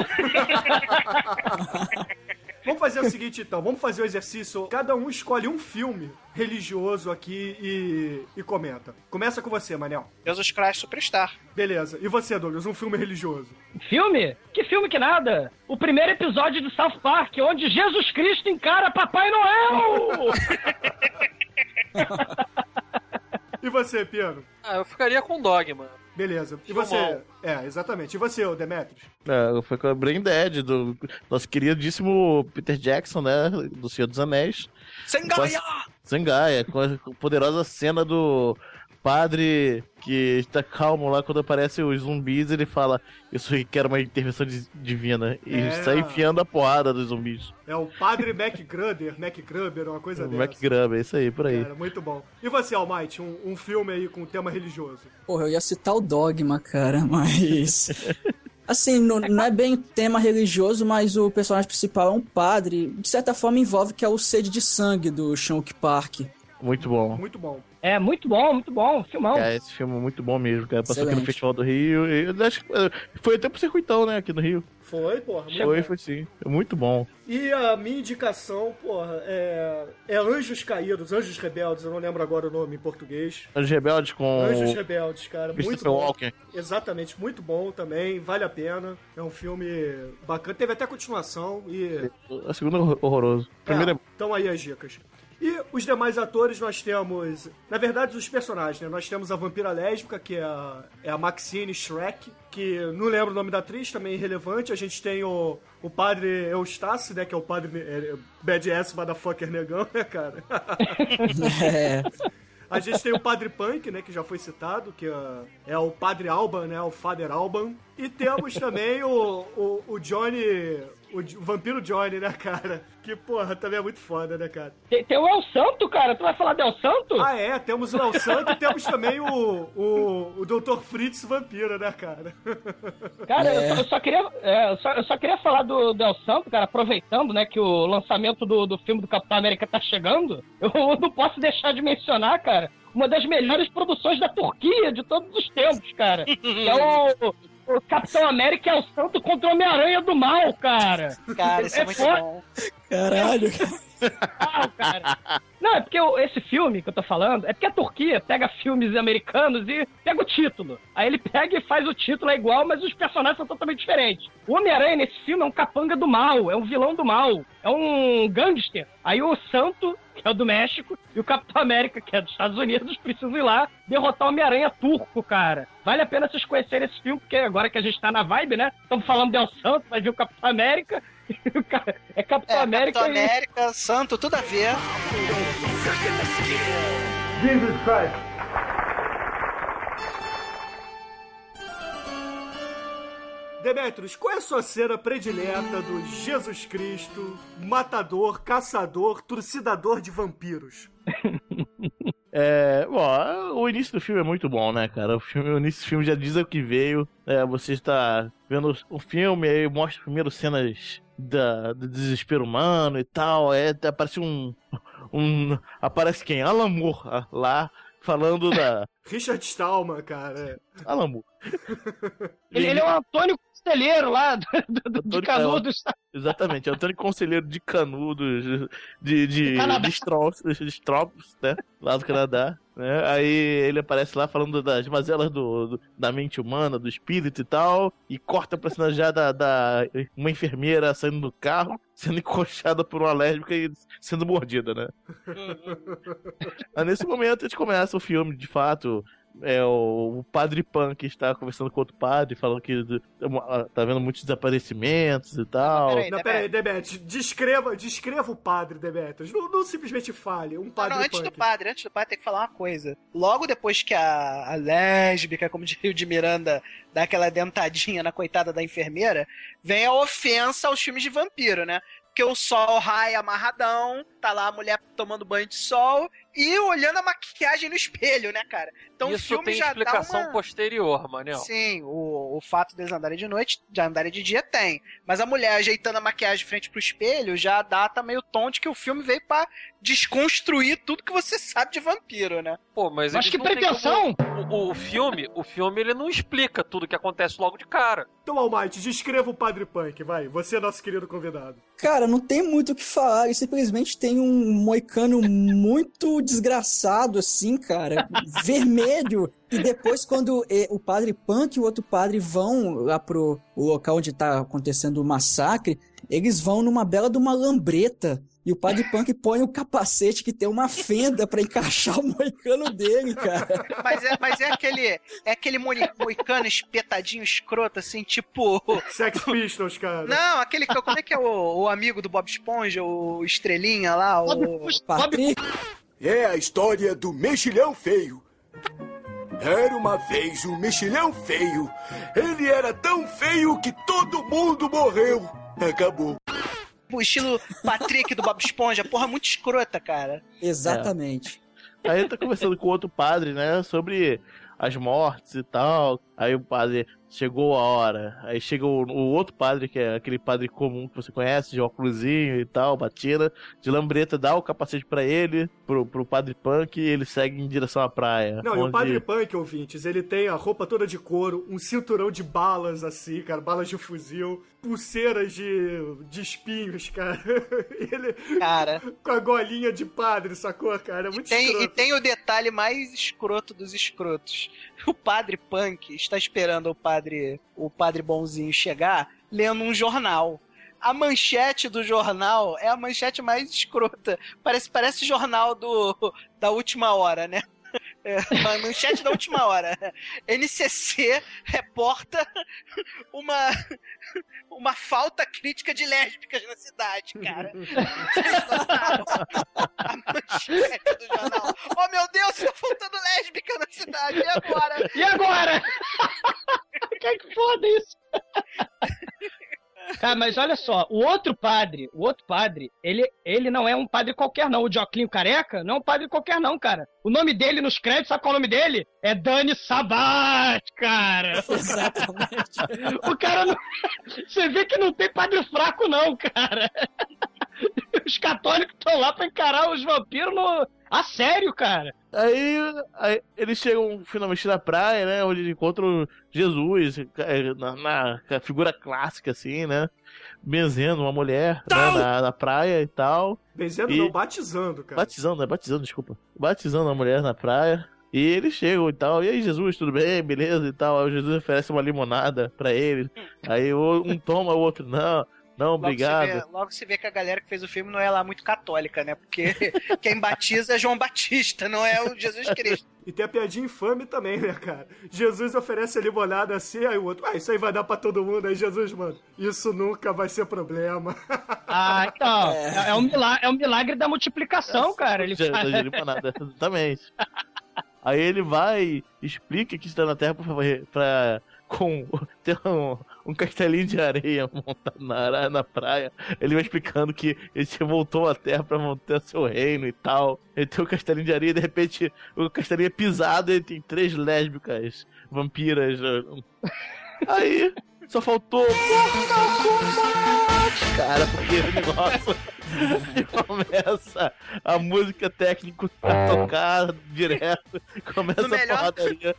Vamos fazer o seguinte então, vamos fazer o exercício. Cada um escolhe um filme religioso aqui e, e comenta. Começa com você, Manel. Jesus Christ Superstar. Beleza. E você, Douglas, um filme religioso? Filme? Que filme que nada? O primeiro episódio de South Park, onde Jesus Cristo encara Papai Noel! E você, Piano? Ah, eu ficaria com Dogma. Beleza. E Filmão. você? É, exatamente. E você, ô Demetrius? É, foi com a Brain Dead, do nosso queridíssimo Peter Jackson, né? Do Senhor dos Anéis. Zendaya! Zendaya, com a poderosa cena do padre que está calmo lá quando aparecem os zumbis, ele fala, isso aqui quero uma intervenção di- divina. E É. sai enfiando a porrada dos zumbis. É o Padre MacGruber, MacGruber, uma coisa O dessa. McGrub, é isso aí, por aí. Cara, muito bom. E você, Almighty, um, um filme aí com tema religioso? Porra, eu ia citar o Dogma, cara, mas. Assim, não, não é bem tema religioso, mas o personagem principal é um padre. De certa forma, envolve que é o Sede de Sangue do Shonk Park. Muito bom. Muito bom. É, muito bom, muito bom, filmão. É, esse filme é muito bom mesmo, cara. Passou aqui no Excelente. Festival do Rio. E eu acho que, eh, foi até pro circuitão, né, aqui no Rio. Foi, porra. Foi, bom. foi sim. É muito bom. E a minha indicação, porra, é, é Anjos Caídos, Anjos Rebeldes, eu não lembro agora o nome em português. Os Rebeldes com Anjos Rebeldes, cara, muito Christopher bom. Walken. Exatamente, muito bom também, vale a pena. É um filme bacana, teve até continuação e A segunda é horror- horroroso. Primeiro é... Então aí as dicas. E os demais atores nós temos, na verdade, os personagens, né? Nós temos a vampira lésbica, que é a, é a Maxine Shrek, que não lembro o nome da atriz, também é irrelevante. A gente tem o, o padre Eustace, né? Que é o padre é, Badass Motherfucker Negão, né, cara? É. A gente tem o Padre Punk, né, que já foi citado, que é, é o Padre Alban, né, o Father Alban. E temos também o, o, o Johnny, o, o Vampiro Johnny, né, cara? Que, porra, também é muito foda, né, cara? Tem, tem o El Santo, cara. Tu vai falar do El Santo? Ah, é, temos o El Santo e temos também o, o, o Dr. Fritz Vampiro, né, cara? Cara, eu, É. só, eu só queria, é, eu, só, eu só queria falar do Del Santo, cara, aproveitando, né, que o lançamento do, do filme do Capitão América tá chegando. Eu não posso deixar de mencionar, cara, uma das melhores produções da Turquia de todos os tempos, cara. Que é o, o Capitão América é o Santo contra o Homem-Aranha do Mal, cara. Cara, isso é, muito foda. bom. Caralho. Não, cara. Não, é porque o- esse filme que eu tô falando, é porque a Turquia pega filmes americanos e pega o título. Aí ele pega e faz o título, é igual, mas os personagens são totalmente diferentes. O Homem-Aranha nesse filme é um capanga do mal, é um vilão do mal, é um gangster. Aí o Santo, que é o do México, e o Capitão América, que é dos Estados Unidos, precisam ir lá derrotar o Homem-Aranha turco, cara. Vale a pena vocês conhecerem esse filme, porque agora que a gente tá na vibe, né? Estamos falando de El Santo, vai vir o Capitão América. cara- É Capitão É, América Capitão e... América, Santo, tudo a ver. Jesus Christ. Demetrius, qual é a sua cena predileta do Jesus Cristo, matador, caçador, trucidador de vampiros? É, bom, o início do filme é muito bom, né, cara? O, filme, o início do filme já diz o que veio. É, você está vendo o filme, aí mostra primeiro cenas da, do desespero humano e tal. É, aparece um. um aparece quem? Alan Moore ah, lá, falando da. Richard Stallman, cara. Alan Moore. Ele, ele é o Antônio Conselheiro lá do, do- de Canudos. Exatamente, Antônio Conselheiro de Canudos, de, de, de, Stros, de Stropes, né? Lá do Canadá. Né? Aí ele aparece lá falando das mazelas do, do- da mente humana, do espírito e tal, e corta pra cena já da, da uma enfermeira saindo do carro, sendo encoxada por uma lésbica e sendo mordida, né? Aí nesse momento a gente começa o filme, de fato. É o, o padre Punk está conversando com outro padre, falando que tá vendo muitos desaparecimentos e tal. peraí, Não, peraí, Demetrius, descreva, descreva o padre, Demetrius. Não, não simplesmente fale, um Não, padre não, antes punk. do padre, antes do padre tem que falar uma coisa. Logo depois que a, a lésbica, como diria o de Miranda, dá aquela dentadinha na coitada da enfermeira, vem a ofensa aos filmes de vampiro, né? Porque o sol raia amarradão, tá lá a mulher tomando banho de sol e olhando a maquiagem no espelho, né, cara? Então o Isso filme tem já explicação dá uma... posterior, Manel. Sim, o, o fato deles andarem de noite, de andarem de dia tem. Mas a mulher ajeitando a maquiagem de frente pro espelho já data meio tom de que o filme veio pra desconstruir tudo que você sabe de vampiro, né? Pô, mas, Mas que pretensão! como- O, o filme, o filme ele não explica tudo que acontece logo de cara. Então, Almighty, descreva o Padre Punk, vai. Você é nosso querido convidado. Cara, não tem muito o que falar. Ele simplesmente tem um moicano muito desgraçado, assim, cara. vermelho. E depois, quando eh, o padre Punk e o outro padre vão lá pro o local onde tá acontecendo o massacre, eles vão numa bela de uma lambreta. E o padre Punk põe o capacete que tem uma fenda pra encaixar o moicano dele, cara. Mas é, mas é aquele. É aquele moicano espetadinho escroto, assim, tipo. Sex Pistols, cara. Não, aquele. que- Como é que é o, o amigo do Bob Esponja, o Estrelinha lá, o. Patrick. É a história do mexilhão feio. Era uma vez um mexilhão feio. Ele era tão feio que todo mundo morreu. Acabou. O estilo Patrick do Bob Esponja, porra, muito escrota, cara. Exatamente. Aí ele tá conversando com outro padre, né? Sobre as mortes e tal. Aí o padre chegou a hora. Aí chega o, o outro padre, que é aquele padre comum que você conhece, de óculosinho e tal, batina, de lambreta, dá o capacete pra ele, pro, pro padre punk, e ele segue em direção à praia. Não, e o onde- Padre Punk, ouvintes, ele tem a roupa toda de couro, um cinturão de balas, assim, cara, balas de fuzil, pulseiras de, de espinhos, cara. ele Cara. com a golinha de padre, sacou, cara? É muito Tem, e escroto. tem o detalhe mais escroto dos escrotos. O padre Punk está esperando o padre, o padre bonzinho chegar, lendo um jornal. A manchete do jornal é a manchete mais escrota. Parece, parece jornal do, da última hora, né? É, manchete da última hora. NCC reporta uma, uma falta crítica de lésbicas na cidade, cara. A manchete do jornal. Oh meu Deus, tá faltando lésbica na cidade. E agora? E agora? que que foda isso? Cara, mas olha só, o outro padre, o outro padre, ele, ele não é um padre qualquer, não. O Joclinho Careca não é um padre qualquer, não, cara. O nome dele nos créditos, sabe qual é o nome dele? É Dani Sabat, cara. Exatamente. O cara não. Você vê que não tem padre fraco, não, cara. Os católicos estão lá pra encarar os vampiros no... a sério, cara. Aí, aí eles chegam finalmente na praia, né? Onde eles encontram Jesus, eh, na, na- na figura clássica, assim, né? Benzendo uma mulher né, na, na praia e tal. Benzendo E- não, batizando, cara. Batizando, é batizando, desculpa. Batizando a mulher na praia. E eles chegam e tal. E aí, Jesus, tudo bem? Beleza e tal. Aí o Jesus oferece uma limonada pra ele. Aí um toma, o outro não. Não, Logo obrigado. Você vê, logo você vê que a galera que fez o filme não é lá muito católica, né? Porque quem batiza é João Batista, não é o Jesus Cristo. E tem a piadinha infame também, né, cara? Jesus oferece a limonada assim, aí o outro, ah, isso aí vai dar pra todo mundo. Aí Jesus, mano, isso nunca vai ser problema. Ah, então. É, é um, milagre, é um milagre da multiplicação, cara. Ele de limonada, exatamente. Aí ele vai e explica que está na Terra pra, pra com ter um, um castelinho de areia montado na, ara- na praia. Ele vai explicando que ele voltou à Terra pra montar seu reino e tal. Ele tem um castelinho de areia e de repente o castelinho é pisado e tem três lésbicas vampiras. Aí só faltou cara, porque o negócio começa a música técnica a tocar direto, começa melhor- a porradaria.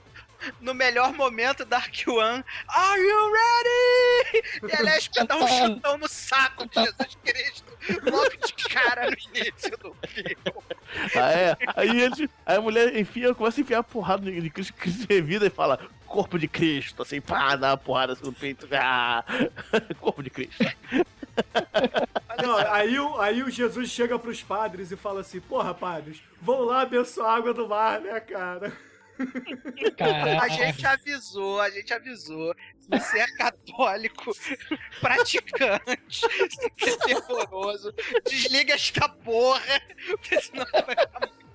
No melhor momento, Dark One, Are you ready? E a lésbica dá um chutão no saco de Jesus Cristo, logo de cara no início do filme. Ah, é. Aí, ele, aí a mulher enfia, começa a enfiar a porrada de Cristo, Cristo revida e fala, corpo de Cristo, assim, pá, dá uma porrada assim no peito. Ah, corpo de Cristo. Não, aí, o, aí o Jesus chega pros padres e fala assim, porra, padres, vão lá abençoar a água do mar, né, cara? A gente avisou, a gente avisou. Se você é católico, praticante, fervoroso, desliga esta porra, porque senão vai ficar muito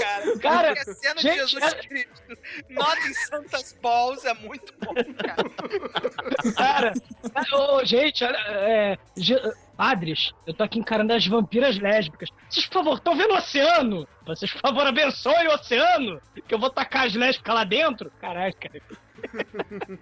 cara. Cara, Porque a cena de gente, Jesus cara- Cristo, nota em Santas Balls é muito bom, cara. Cara, ô, gente, olha, é, Je- padres, eu tô aqui encarando as vampiras lésbicas. Vocês, por favor, estão vendo o oceano? Vocês, por favor, abençoem o oceano, que eu vou tacar as lésbicas lá dentro. Caralho, cara.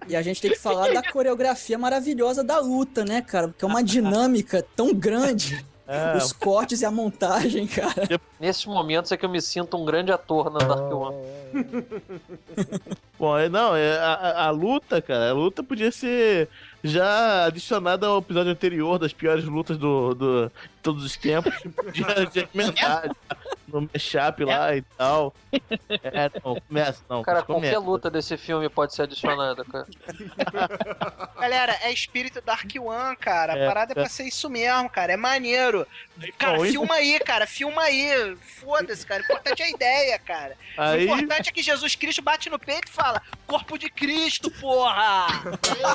E a gente tem que falar da coreografia maravilhosa da luta, né, cara? Porque é uma dinâmica tão grande. É. Os cortes e a montagem, cara. Nesses momentos é que eu me sinto um grande ator na Dark One. Bom, é- não, é, a, a- luta, cara, a luta podia ser já adicionada ao episódio anterior das piores lutas do, do todos os tempos. Já emendar já no mashup lá e tal. É, não, começa, não. Cara, começa. qualquer luta desse filme pode ser adicionada, cara. Galera, é espírito Dark One, cara. A É, parada é é. pra ser isso mesmo, cara. É maneiro. Cara, Bom, isso- filma aí, cara. Filma aí. Foda-se, cara. O importante é a ideia, cara. Aí- O importante é que Jesus Cristo bate no peito e fala: Corpo de Cristo, porra!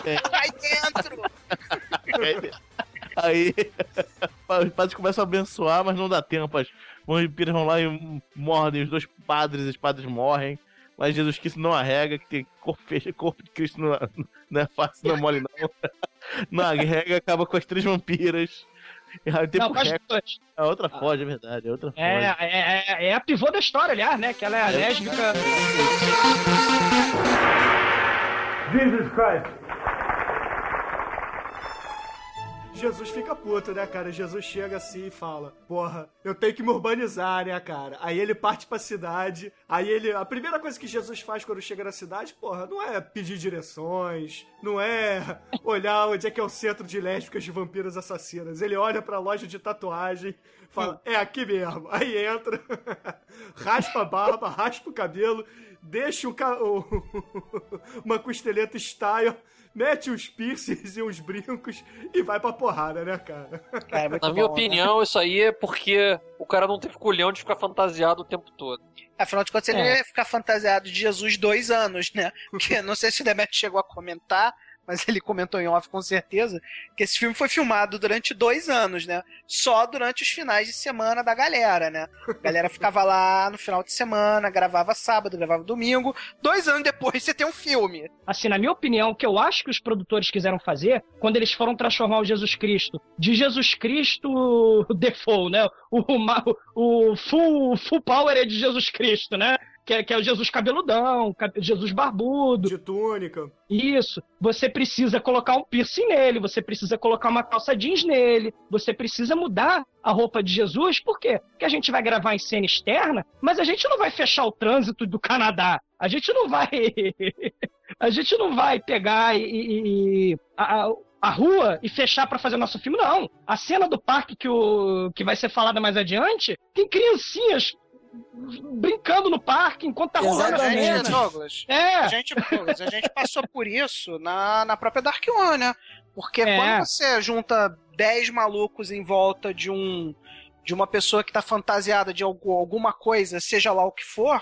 É. Vai dentro! Aí os padres começam a abençoar, mas não dá tempo. As vampiras vão lá e mordem os dois padres, os padres morrem. Mas Jesus Cristo não arrega, que tem corpo, corpo de Cristo não, não é fácil, não é mole não. Não arrega, acaba com as três vampiras. E aí tem Não, duas. A outra foge, é verdade, a outra foge. É, é, é, é a pivô da história, aliás, né? Que ela é lésbica. Jesus Christ. Jesus fica puto, né, cara? Jesus chega assim e fala: Porra, eu tenho que me urbanizar, né, cara? Aí ele parte pra cidade. Aí ele. A primeira coisa que Jesus faz quando chega na cidade, porra, não é pedir direções, não é olhar onde é que é o centro de lésbicas de vampiras assassinas. Ele olha pra loja de tatuagem, fala: É aqui mesmo. Aí entra, raspa a barba, raspa o cabelo, deixa o ca- uma costeleta style. Mete uns piercings e uns brincos e vai pra porrada, né, cara? Na minha opinião, isso aí é porque o cara não teve culhão de ficar fantasiado o tempo todo. Afinal de contas, ele É. ia ficar fantasiado de Jesus dois anos, né? Porque não sei se o Demet chegou a comentar, mas ele comentou em off com certeza, que esse filme foi filmado durante dois anos, né? Só durante os finais de semana da galera, né? A galera ficava lá no final de semana, gravava sábado, gravava domingo. Dois anos depois você tem um filme. Assim, na minha opinião, o que eu acho que os produtores quiseram fazer quando eles foram transformar o Jesus Cristo de Jesus Cristo default, né? O, o, o full, full power é de Jesus Cristo, né? Que é, que é o Jesus cabeludão, ca- Jesus barbudo. De túnica. Isso. Você precisa colocar um piercing nele, você precisa colocar uma calça jeans nele, você precisa mudar a roupa de Jesus, por quê? Porque a gente vai gravar em cena externa, mas a gente não vai fechar o trânsito do Canadá. A gente não vai. a gente não vai pegar e. e- a, a- rua e fechar pra fazer o nosso filme, não. A cena do parque que, o, que vai ser falada mais adiante tem criancinhas brincando no parque enquanto tá rolando a Gente, cena. Douglas, É. a gente, Douglas, a gente passou por isso na, na própria Dark One, né? Porque É. quando você junta 10 malucos em volta de um de uma pessoa que tá fantasiada de algu- alguma coisa, seja lá o que for,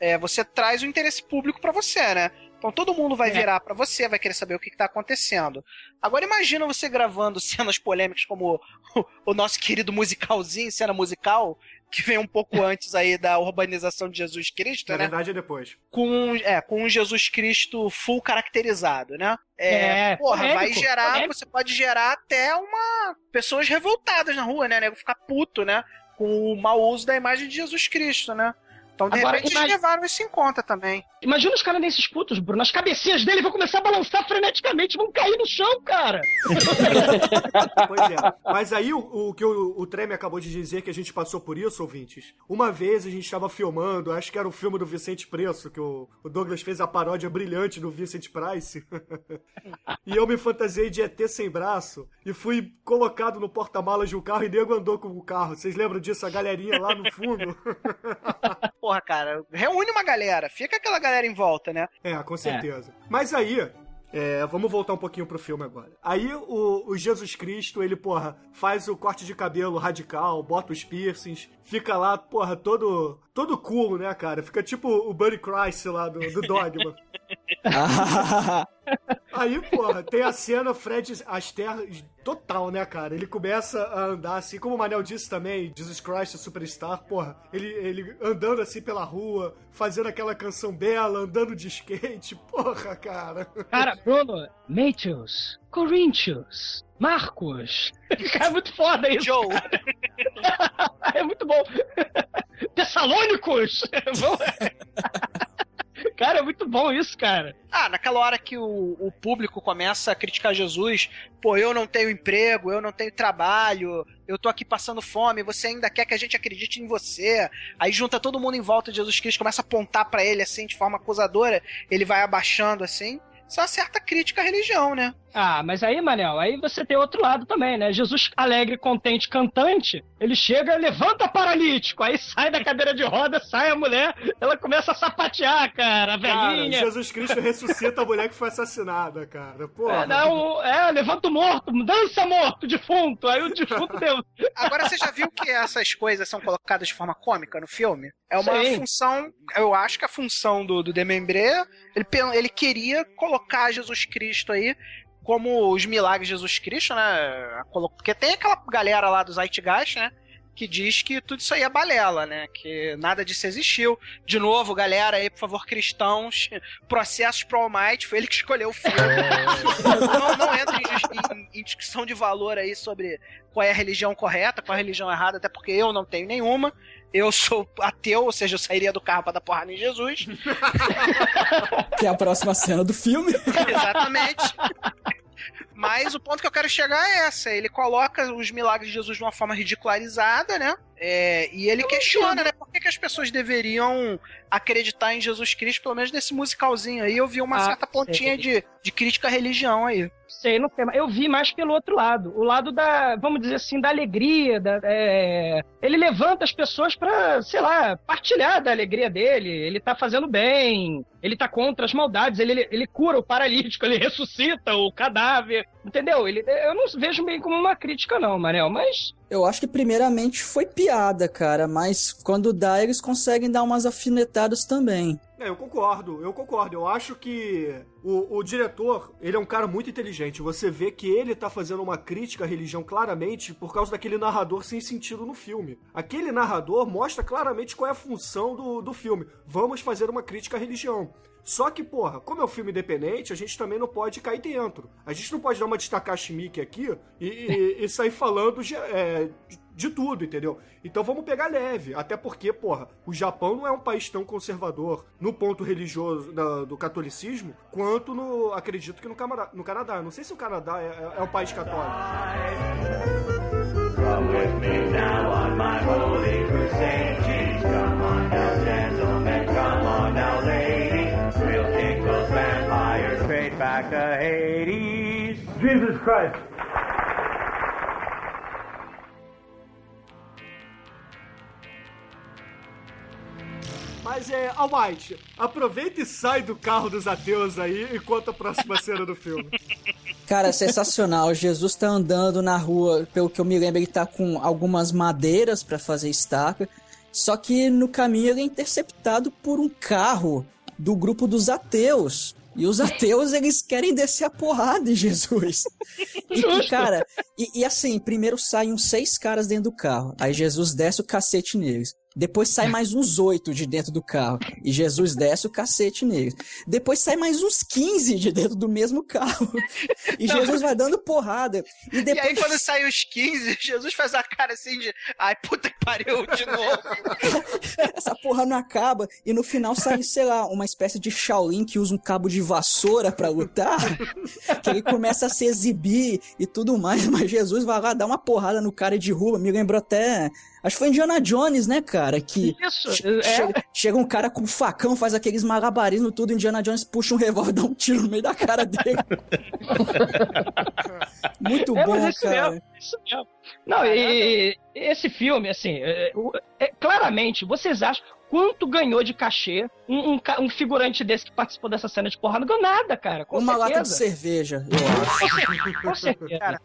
é, você traz o interesse público pra você, né? Então todo mundo vai É. virar pra você, vai querer saber o que, que tá acontecendo. Agora imagina você gravando cenas polêmicas como o, o nosso querido musicalzinho, cena musical, que vem um pouco antes aí da urbanização de Jesus Cristo, Na né? verdade é depois. com, é, com um Jesus Cristo full caracterizado, né? É, É, porra, vai polêmico, gerar, polêmico. você pode gerar até uma pessoas revoltadas na rua, né? Nego ficar puto, né? Com o mau uso da imagem de Jesus Cristo, né? Então, de Agora, repente, imag- eles levaram isso em conta também. Imagina os canadenses putos, Bruno. As cabecinhas dele vão começar a balançar freneticamente, vão cair no chão, cara. Pois é. Mas aí o, o que o, o Treme acabou de dizer que a gente passou por isso, ouvintes. Uma vez a gente estava filmando, acho que era o filme do Vicente Preço, que o, o Douglas fez a paródia brilhante do Vincent Price. e eu me fantasiei de ET sem braço e fui colocado no porta-malas de um carro e nego andou com o carro. Vocês lembram disso? A galerinha lá no fundo? Porra, cara, reúne uma galera, fica aquela galera em volta, né? É, com certeza. Mas aí, é, vamos voltar um pouquinho pro filme agora. Aí o, o Jesus Cristo, ele, porra, faz o corte de cabelo radical, bota os piercings, fica lá, porra, todo, todo cool, né, cara? Fica tipo o Buddy Christ lá do, do Dogma. Aí, porra, tem a cena Fred Astaire total, né, cara? Ele começa a andar assim, como o Manel disse também, Jesus Christ Superstar, porra, ele, ele andando assim pela rua, fazendo aquela canção bela, andando de skate, porra, cara. Cara, Bruno, Matthews, Corinthians, Marcos. Cara, é muito foda isso. Joe. é muito bom. Tessalônicos! Cara, é muito bom isso, cara. Ah, naquela hora que o, o público começa a criticar Jesus, pô, eu não tenho emprego, eu não tenho trabalho, eu tô aqui passando fome, você ainda quer que a gente acredite em você. Aí junta todo mundo em volta de Jesus Cristo, começa a apontar para ele assim de forma acusadora, ele vai abaixando assim. Isso é uma certa crítica à religião, né? Ah, mas aí, Manel, aí você tem outro lado também, né? Jesus alegre, contente, cantante, ele chega, levanta paralítico, aí sai da cadeira de roda, sai a mulher, ela começa a sapatear, cara, a velhinha. Cara, Jesus Cristo ressuscita a mulher que foi assassinada, cara. Porra. É, não, é, levanta o morto, dança morto, defunto, aí o defunto deu. Agora você já viu que essas coisas são colocadas de forma cômica no filme? É uma Sim. função, eu acho que a função do, do Demembré, ele, ele queria colocar Jesus Cristo aí como os milagres de Jesus Cristo, né? Porque tem aquela galera lá do Zeitgeist, né? Que diz que tudo isso aí é balela, né? Que nada disso existiu. De novo, galera aí, por favor, cristãos, processos pro Almighty, foi ele que escolheu o filme. não, não entra em, em- em discussão de valor aí sobre qual é a religião correta, qual é a religião errada, até porque eu não tenho nenhuma. Eu sou ateu, ou seja, eu sairia do carro pra dar porrada em Jesus. Que é a próxima cena do filme. Exatamente. Mas o ponto que eu quero chegar é essa. Ele coloca os milagres de Jesus de uma forma ridicularizada, né? É, e ele questiona, né? Por que, que as pessoas deveriam acreditar em Jesus Cristo, pelo menos nesse musicalzinho aí? Eu vi uma Ah, certa pontinha de, de crítica à religião aí. Sei, não sei, mas eu vi mais pelo outro lado. O lado da, vamos dizer assim, da alegria. Da, é, Ele levanta as pessoas pra, sei lá, partilhar da alegria dele. Ele tá fazendo bem, ele tá contra as maldades, ele, ele, ele cura o paralítico, ele ressuscita o cadáver. Entendeu? Ele, eu não vejo bem como uma crítica, não, Manel, mas. Eu acho que primeiramente foi piada, cara, mas quando dá, eles conseguem dar umas alfinetadas também. É, eu concordo, eu concordo. Eu acho que o, o diretor, ele é um cara muito inteligente. Você vê que ele tá fazendo uma crítica à religião claramente por causa daquele narrador sem sentido no filme. Aquele narrador mostra claramente qual é a função do, do filme. Vamos fazer uma crítica à religião. Só que, porra, como é um filme independente, a gente também não pode cair dentro. A gente não pode dar uma destacar-chimique aqui e, e- e sair falando de, é, de- tudo, entendeu? Então vamos pegar leve. Até porque, porra, o Japão não é um país tão conservador no ponto religioso da- do catolicismo quanto no. acredito que no, Camara- no Canadá. Não sei se o Canadá é, é- é um país católico. Come with me now on my holy crusade. Jeez, come on now, gentlemen, back to Hades. Jesus Christ. Mas é, Almighty, aproveita e sai do carro dos ateus aí e conta a próxima cena do filme. Cara, sensacional. Jesus tá andando na rua, pelo que eu me lembro, ele tá com algumas madeiras pra fazer estaca. Só que no caminho ele é interceptado por um carro do grupo dos ateus. E os ateus, eles querem descer a porrada em Jesus. E, cara, e, e assim, primeiro saem uns seis caras dentro do carro. Aí Jesus desce o cacete neles. Depois sai mais uns oito de dentro do carro. E Jesus desce o cacete neles. Depois sai mais uns 15 de dentro do mesmo carro. E Não. Jesus vai dando porrada. E E depois. aí, quando sai os 15, Jesus faz a cara assim de. Ai, puta que pariu de novo. Essa porra não acaba. E no final sai, sei lá, uma espécie de Shaolin que usa um cabo de vassoura pra lutar. Que ele começa a se exibir e tudo mais. Mas Jesus vai lá dar uma porrada no cara de rua. Me lembrou até. Acho que foi Indiana Jones, né, cara? Que Isso, che- é. chega, chega um cara com um facão, faz aqueles malabarismos, tudo. Indiana Jones puxa um revólver e dá um tiro no meio da cara dele. Muito É, bom, cara. mesmo, isso mesmo. Não, e esse filme, assim, é, é, claramente, vocês acham quanto ganhou de cachê um, um um figurante desse que participou dessa cena de porrada? Não ganhou nada, cara. Com Uma certeza. lata de cerveja, eu acho. Com certeza. Cara,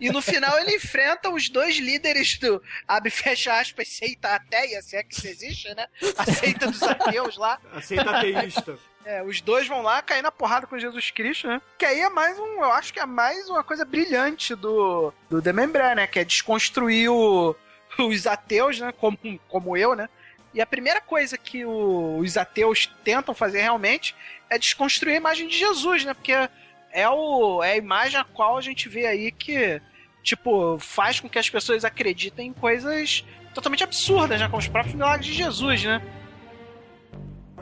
E no final ele enfrenta os dois líderes do abre e fecha aspas, seita ateia, se é que isso existe, né? A seita dos ateus lá. Aceita ateísta. É, os dois vão lá cair na porrada com Jesus Cristo, né? Que aí é mais um, eu acho que é mais uma coisa brilhante do, do Demembré, né? Que é desconstruir o- os ateus, né? Como, como eu, né? E a primeira coisa que o- os ateus tentam fazer realmente é desconstruir a imagem de Jesus, né? Porque é, o, é a imagem a qual a gente vê aí que, tipo, faz com que as pessoas acreditem em coisas totalmente absurdas, né? Como os próprios milagres de Jesus, né?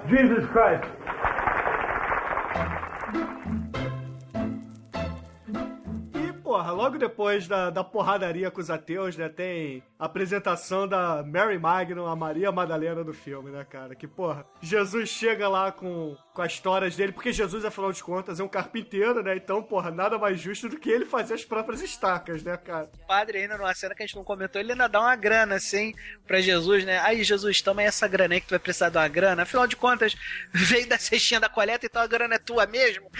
Jesus Christ. Porra, logo depois da, da porradaria com os ateus, né, tem a apresentação da Mary Magnum, a Maria Madalena do filme, né, cara? Que, porra, Jesus chega lá com, com as histórias dele, porque Jesus, afinal de contas, é um carpinteiro, né? Então, porra, nada mais justo do que ele fazer as próprias estacas, né, cara? O padre ainda numa cena que a gente não comentou, ele ainda dá uma grana, assim, pra Jesus, né? Aí, Jesus, toma essa grana aí que tu vai precisar de uma grana. Afinal de contas, veio da cestinha da coleta, então a grana é tua mesmo.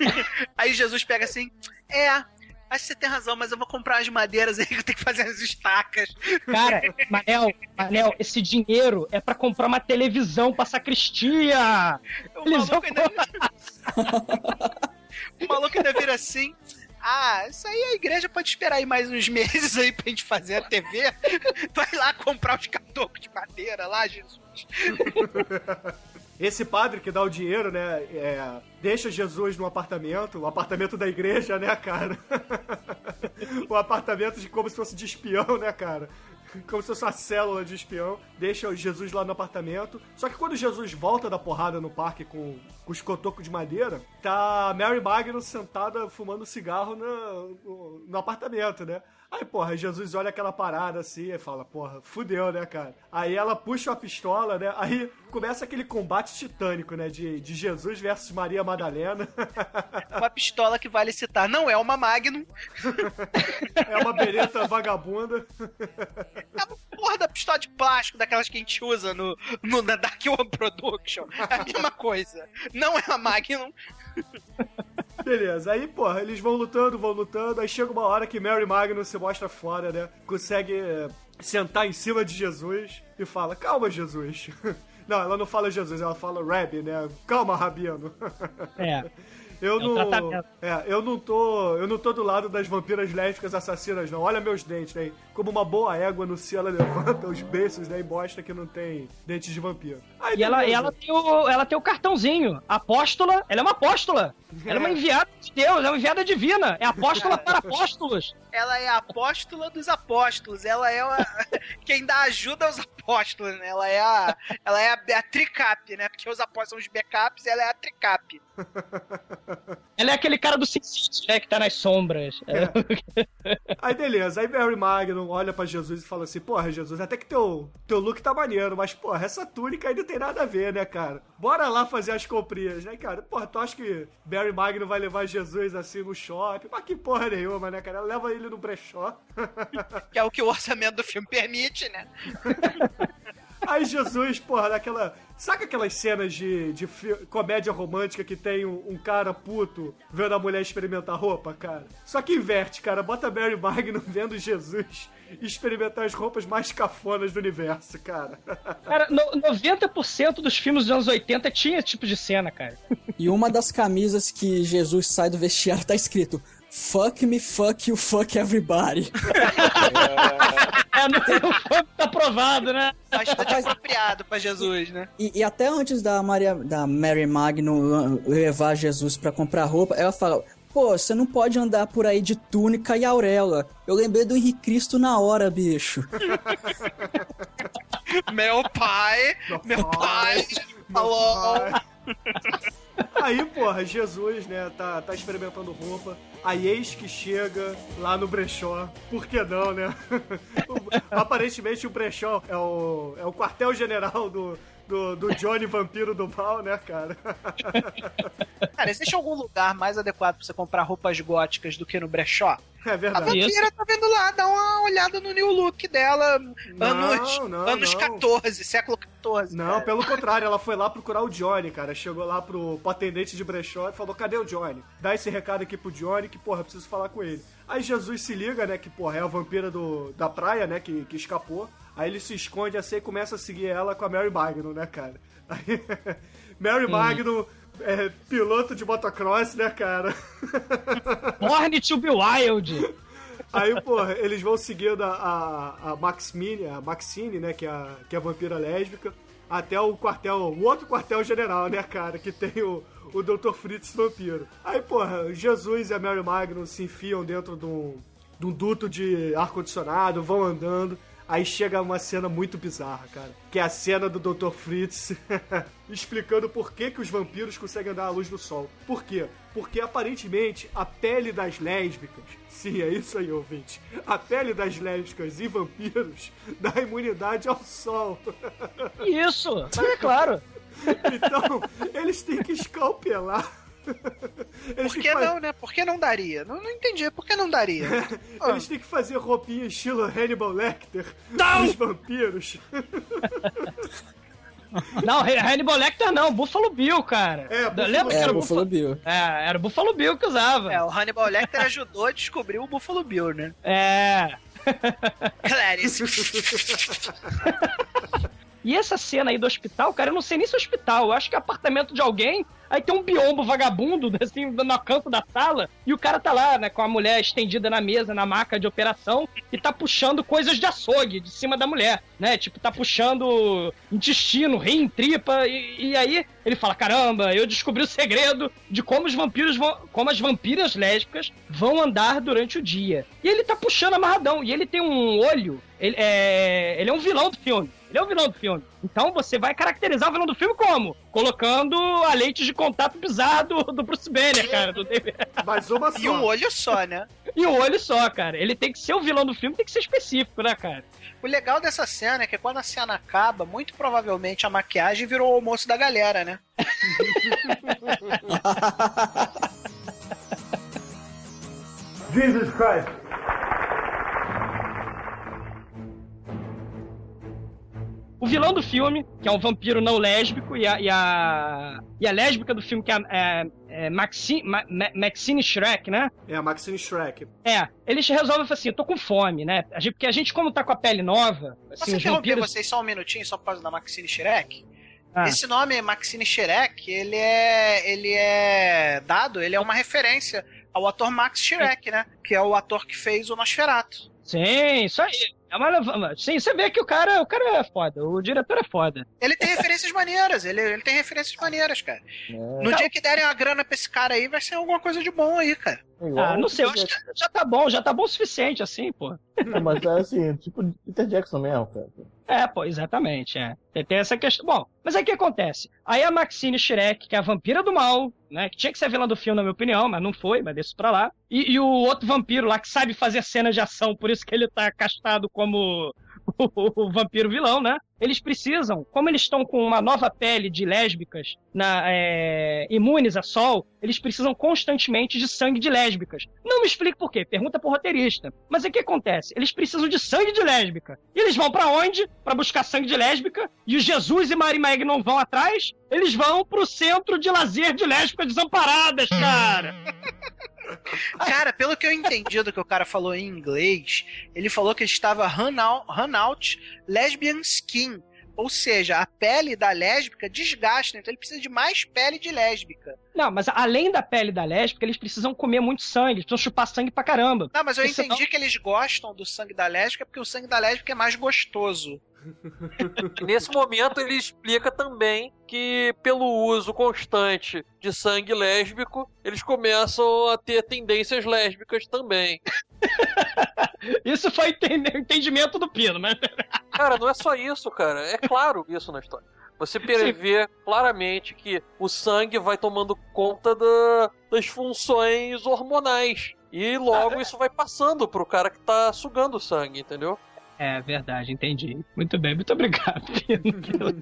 aí Jesus pega assim, é, acho que você tem razão, mas eu vou comprar as madeiras aí que eu tenho que fazer as estacas. Cara, Manel, Manel, esse dinheiro é pra comprar uma televisão pra sacristia. O Eles vão maluco ainda... o maluco ainda vira assim. Ah, isso aí a igreja pode esperar aí mais uns meses aí pra gente fazer a TV. Vai lá comprar os catocos de madeira lá, Jesus. Esse padre que dá o dinheiro, né, é, deixa Jesus no apartamento, o apartamento da igreja, né, cara? o apartamento de como se fosse de espião, né, cara? Como se fosse uma célula de espião. Deixa Jesus lá no apartamento. Só que quando Jesus volta da porrada no parque com, com os cotocos de madeira, tá Mary Magno sentada fumando cigarro no, no apartamento, né? Aí, porra, Jesus olha aquela parada assim e fala, porra, fudeu, né, cara? Aí ela puxa a pistola, né? Aí começa aquele combate titânico, né? De, de Jesus versus Maria Madalena. Uma pistola que vale citar, não é uma Magnum. É uma bereta vagabunda. É uma porra da pistola de plástico, daquelas que a gente usa no, no na Dark One Production. É a mesma coisa. Não é uma Magnum. Beleza, aí, porra, eles vão lutando, vão lutando, aí chega uma hora que Mary Magnus se mostra fora, né? Consegue é, sentar em cima de Jesus e fala, calma, Jesus. Não, ela não fala Jesus, ela fala Rabbi, né? Calma, Rabino. É. Eu É não. É, eu não tô. Eu não tô do lado das vampiras lésbicas assassinas, não. Olha meus dentes, né? Como uma boa égua no cielo, ela levanta os beiços, né? E mostra que não tem dentes de vampiro. Aí, E ela, ela, tem o, ela tem o cartãozinho. Apóstola, ela é uma apóstola. Ela é uma enviada de Deus, é uma enviada divina. É apóstola para apóstolos. Ela é a apóstola dos apóstolos. Ela é a... quem dá ajuda aos apóstolos, né? Ela é a, ela é a, a tricap, né? Porque os apóstolos são os backups, ela é a tricap. Ela é aquele cara do Sin City, né, que tá nas sombras. Aí beleza, aí Mary Magnum olha pra Jesus e fala assim: Porra, Jesus, até que teu, teu look tá maneiro, mas porra, essa túnica aí não tem nada a ver, né, cara? Bora lá fazer as comprinhas, né, cara? Porra, tu acha que Mary Magnum vai levar Jesus assim no shopping? Mas que porra nenhuma, né, cara? Ela leva ele no brechó. Que é o que o orçamento do filme permite, né? Aí Jesus, porra, naquela. Saca aquelas cenas de, de comédia romântica que tem um, um cara puto vendo a mulher experimentar roupa, cara? Só que inverte, cara. Bota Mary Magnum vendo Jesus experimentar as roupas mais cafonas do universo, cara. Cara, no- 90% dos filmes dos anos 80 tinha esse tipo de cena, cara. E uma das camisas que Jesus sai do vestiário tá escrito Fuck me, fuck you, fuck everybody. É, tá provado, né? Bastante apropriado pra Jesus, né? E, e até antes da, Maria, da Mary Magno levar Jesus pra comprar roupa, ela fala: Pô, você não pode andar por aí de túnica e auréola. Eu lembrei do Henrique Cristo na hora, bicho. Meu pai, meu pai, falou. Aí, porra, Jesus, né, tá, tá experimentando roupa. Aí eis que chega lá no brechó. Por que não, né? Aparentemente o brechó é o, é o quartel-general do, do, do Johnny Vampiro do Mal, né, cara? Cara, existe algum lugar mais adequado pra você comprar roupas góticas do que no brechó? É A verdade. vampira tá vendo lá, dá uma olhada no new look dela, Não, anos, não, anos não. 14, século 14. Não, cara. pelo contrário, ela foi lá procurar o Johnny, cara. Chegou lá pro, pro atendente de brechó e falou: cadê o Johnny? Dá esse recado aqui pro Johnny que, porra, eu preciso falar com ele. Aí Jesus se liga, né, que, porra, é a vampira do, da praia, né, que, que escapou. Aí ele se esconde assim e começa a seguir ela com a Mary Magnum, né, cara? Aí, Mary Magnum, é, piloto de motocross, né, cara? Born to be wild. Aí, porra, eles vão seguindo a, a, a Maxine, a Maxine, né, que é a, que é a vampira lésbica. até o quartel, o outro quartel-general, né, cara? Que tem o, o Dr. Fritz vampiro. Aí, porra, Jesus e a Mary Magnum se enfiam dentro de um, de um duto de ar-condicionado, vão andando. Aí chega uma cena muito bizarra, cara. Que é a cena do Dr. Fritz explicando por que, que os vampiros conseguem andar à luz do sol. Por quê? Porque aparentemente a pele das lésbicas, sim, é isso aí, ouvinte. A pele das lésbicas e vampiros dá imunidade ao sol. Isso, mas é claro. Então, eles têm que escalpelar. Por que não, né? Por que não daria? Não, não entendi. Por que não daria? Eles têm que fazer roupinha estilo Hannibal Lecter Não! dos vampiros. Não, Hannibal Lecter não, Buffalo Bill, cara. É, Buffalo Lembra que É, era Buffalo Bill. É, era o Buffalo Bill que usava. É, o Hannibal Lecter ajudou a descobrir o Buffalo Bill, né? É. Clarice. E essa cena aí do hospital, cara, eu não sei nem se é hospital, eu acho que é apartamento de alguém. Aí tem um biombo vagabundo, assim, no canto da sala, e o cara tá lá, né, com a mulher estendida na mesa, na maca de operação, e tá puxando coisas de açougue de cima da mulher, né? Tipo, tá puxando intestino, rim, tripa, e, e aí ele fala: caramba, eu descobri o segredo de como os vampiros vão. como as vampiras lésbicas vão andar durante o dia. E ele tá puxando amarradão, e ele tem um olho, ele é, ele é um vilão do filme. Ele é o vilão do filme. Então você vai caracterizar o vilão do filme como? Colocando a lente de contato bizarra do, do Bruce Banner, cara. Do. Mas uma E um olho só, né? E um olho só, cara. Ele tem que ser o vilão do filme, tem que ser específico, né, cara? O legal dessa cena é que quando a cena acaba, muito provavelmente a maquiagem virou o almoço da galera, né? Jesus Christ. O vilão do filme, que é um vampiro não lésbico, e a, e a, e a lésbica do filme, que é, a- é, é Maxine, Ma- Ma- Maxine Shrek, né? É a Maxine Shrek. É, eles resolvem assim, eu tô com fome, né? A gente- Porque a gente, como tá com a pele nova, assim, Posso os interromper vampiros... vocês só um minutinho, só por causa da Maxine Shrek? Ah. Esse nome, Maxine Shrek, ele é, ele é dado, ele é uma referência ao ator Max Shrek, né? Que é o ator que fez o Nosferatu. Sim, isso aí. É uma, sim, você vê que o cara, o cara é foda, o diretor é foda. Ele tem referências maneiras, ele, ele tem referências maneiras, cara. No dia que derem a grana pra esse cara aí, vai ser alguma coisa de bom aí, cara. Ah, não sei, eu acho que já tá bom, já tá bom o suficiente, assim, pô. Não, mas é assim, tipo Peter Jackson mesmo, cara. É, pô, exatamente, é. Tem- Tem essa questão. Bom, mas aí o que acontece? Aí a Maxine Shrek, que é a vampira do mal, né? Que tinha que ser vilã do filme, na minha opinião, mas não foi, mas deixa pra lá. E, e o outro vampiro lá que sabe fazer cenas de ação, por isso que ele tá castado como o, vampiro vilão, né? Eles precisam, como eles estão com uma nova pele de lésbicas na, é, imunes a sol, eles precisam constantemente de sangue de lésbicas. Não me explique por quê, pergunta pro roteirista. Mas o que acontece? Eles precisam de sangue de lésbica. E eles vão pra onde? Pra buscar sangue de lésbica. E o Jesus e Mary Meg não vão atrás? Eles vão pro centro de lazer de lésbicas desamparadas, cara. Cara, pelo que eu entendi do que o cara falou em inglês, ele falou que estava run out, run out lesbian skin. Ou seja, a pele da lésbica desgasta, então ele precisa de mais pele de lésbica. Não, mas além da pele da lésbica, eles precisam comer muito sangue, eles precisam chupar sangue pra caramba. Não, mas eu Porque senão- entendi que eles gostam do sangue da lésbica porque o sangue da lésbica é mais gostoso. Nesse momento ele explica também que pelo uso constante de sangue lésbico, eles começam a ter tendências lésbicas também. Isso foi enten- entendimento do Pino, mas. Cara, não é só isso, cara. É claro isso na história. Você prevê claramente que o sangue vai tomando conta da- das funções hormonais. E logo isso vai passando pro cara que tá sugando o sangue, entendeu? É verdade, entendi. Muito bem, muito obrigado, pelo-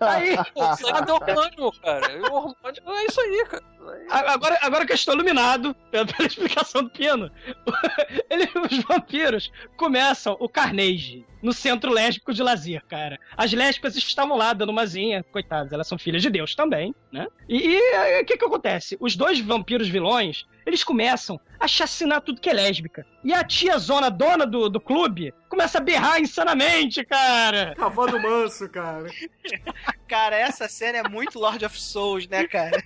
Aí, O sangue é hormônio, cara. O hormônio é isso aí, cara. Agora, agora que eu estou iluminado pela, pela explicação do Pino, ele- os vampiros começam o carnage no centro lésbico de lazer, cara. As lésbicas estavam lá dando umazinha, coitadas, elas são filhas de Deus também, né? E o que que acontece? Os dois vampiros vilões, eles começam a chacinar tudo que é lésbica. E a tia zona dona do, do clube começa a berrar insanamente, cara. Cavalo manso, cara. Cara, essa série é muito Lord of Souls, né, cara?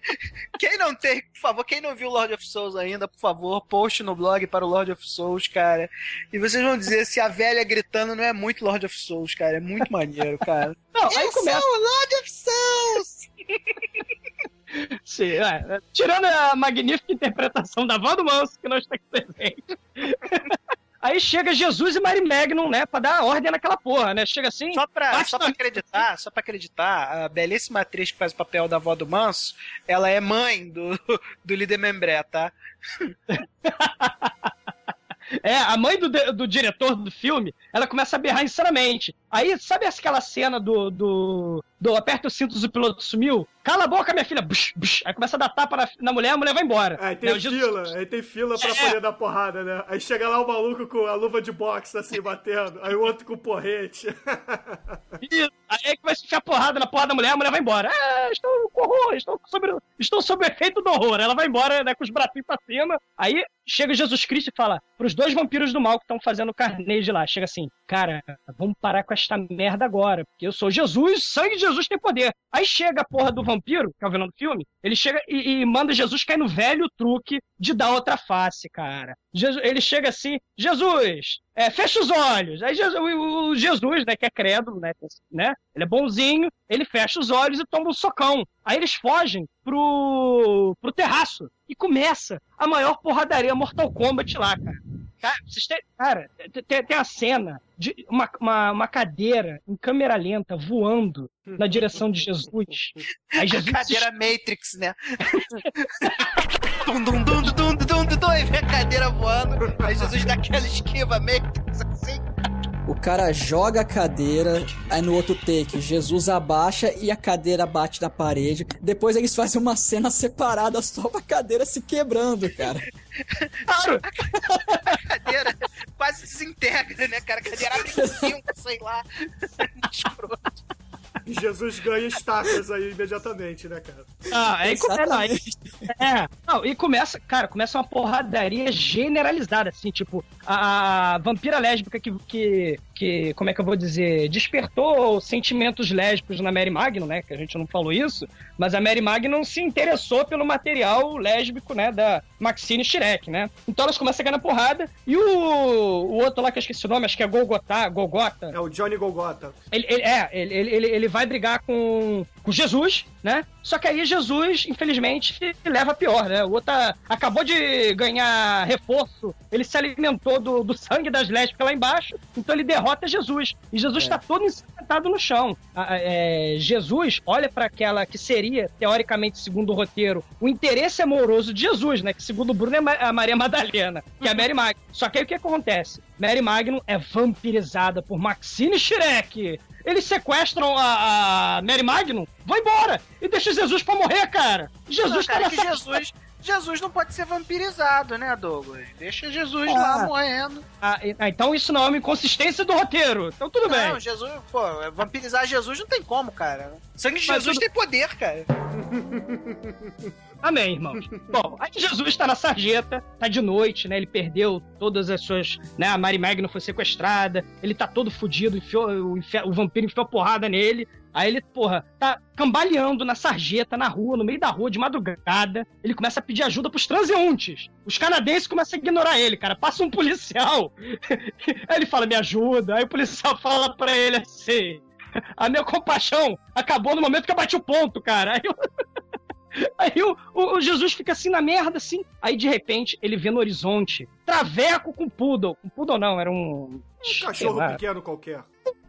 Quem não tem, por favor, quem não viu Lord of Souls ainda, por favor, poste no blog para o Lord of Souls, cara. E vocês vão dizer se a velha gritando não é muito Lord of Souls, cara. É muito maneiro, cara. Não, aí Eu começa. sou o Lord of Souls! Sim, é, tirando a magnífica interpretação da Wanda Manso, que nós temos presente. Aí chega Jesus e Mary Magnum, né, pra dar ordem naquela porra, né? Chega assim. Só pra, só pra acreditar, só pra acreditar, a belíssima atriz que faz o papel da avó do Manso, ela é mãe do, do líder Membré, tá? É, a mãe do, do diretor do filme, ela começa a berrar insanamente. Aí, sabe aquela cena do, do, do aperta os cintos e o piloto sumiu? Cala a boca, minha filha! Aí começa a dar tapa na, na mulher, a mulher vai embora. Aí tem Né, o fila, aí tem fila pra É. poder dar porrada, né? Aí chega lá o maluco com a luva de boxe, assim, batendo. Aí o outro com o porrete. Isso. Aí começa a enfiar porrada na porra da mulher, a mulher vai embora. Ah, estou com horror, estou sob, estou sob o efeito do horror. Ela vai embora, né, com os bracinhos pra cima. Aí chega Jesus Cristo e fala pros dois vampiros do mal que estão fazendo carnejo lá. Chega assim, cara, vamos parar com esta merda agora, porque eu sou Jesus, sangue de Jesus tem poder. Aí chega a porra do vampiro, que é o vilão do filme, ele chega e, e manda Jesus cair no velho truque de dar outra face, cara. Jesus- ele chega assim, Jesus, é, fecha os olhos. Aí Jesus, o, o Jesus, né, que é crédulo, né, né, ele é bonzinho, ele fecha os olhos e toma um socão. Aí eles fogem pro, pro terraço e começa a maior porradaria Mortal Kombat lá, cara. Cara, tem, a cena de uma, uma, uma, cadeira em câmera lenta voando na direção de Jesus. Aí Jesus a cadeira se... Matrix, né? dum, dum, dum, dum, dum, dum, dum, e vem a cadeira voando. Aí Jesus dá aquela esquiva Matrix assim. O cara joga a cadeira, aí no outro take, Jesus abaixa e a cadeira bate na parede. Depois eles fazem uma cena separada só pra cadeira se quebrando, cara. Claro! A cadeira quase desintegra, né, cara? A cadeira abre cinco, sei lá. Escroto. E Jesus ganha estacas aí imediatamente, né, cara? Ah, aí começa. Aí, é, não, e começa, cara, começa uma porradaria generalizada, assim, tipo, a, a vampira lésbica que, que, que, como é que eu vou dizer, despertou sentimentos lésbicos na Mary Magnum, né, que a gente não falou isso, mas a Mary Magnum se interessou pelo material lésbico, né, da Maxine Shrek, né. Então elas começam a ganhar porrada, e o, o outro lá que eu esqueci o nome, acho que é Golgotá, Golgota. É o Johnny Golgota. Ele, ele- é, ele, ele, ele, ele vai brigar com, com Jesus, né? Só que aí Jesus, infelizmente, leva a pior, né? O outro tá- acabou de ganhar reforço, ele se alimentou do, do sangue das lésbicas lá embaixo, então ele derrota Jesus. E Jesus tá todo ensanguentado no chão. É, Jesus olha para aquela que seria, teoricamente, segundo o roteiro, o interesse amoroso de Jesus, né? Que segundo o Bruno é a Maria Madalena, que é a Mary Magnum. Só que aí o que acontece? Mary Magnum é vampirizada por Maxine Shrek. Eles sequestram a, a Mary Magnum, vão embora e deixa Jesus pra morrer, cara. Jesus Não, cara, tá que Jesus, Jesus não pode ser vampirizado, né, Douglas? Deixa Jesus Ah. lá morrendo. Ah, ah, então isso não é uma inconsistência do roteiro. Então tudo bem. Não, Jesus, pô, vampirizar Jesus não tem como, cara. Sangue de Jesus tudo- tem poder, cara. Amém, irmãos. Bom, aí Jesus tá na sarjeta, tá de noite, né? Ele perdeu todas as suas. né? A Mary Magno foi sequestrada, ele tá todo fudido, enfiou, o, o vampiro enfiou a porrada nele. Aí ele, porra, tá cambaleando na sarjeta, na rua, no meio da rua, de madrugada. Ele começa a pedir ajuda pros transeuntes. Os canadenses começam a ignorar ele, cara. Passa um policial. Aí ele fala, me ajuda. Aí o policial fala pra ele assim: a minha compaixão acabou no momento que eu bati o ponto, cara. Aí eu- Aí o, o- o Jesus fica assim na merda, assim. Aí de repente ele vê no horizonte Traveco com Poodle. Um Poodle não, era um. Um cachorro pequeno qualquer.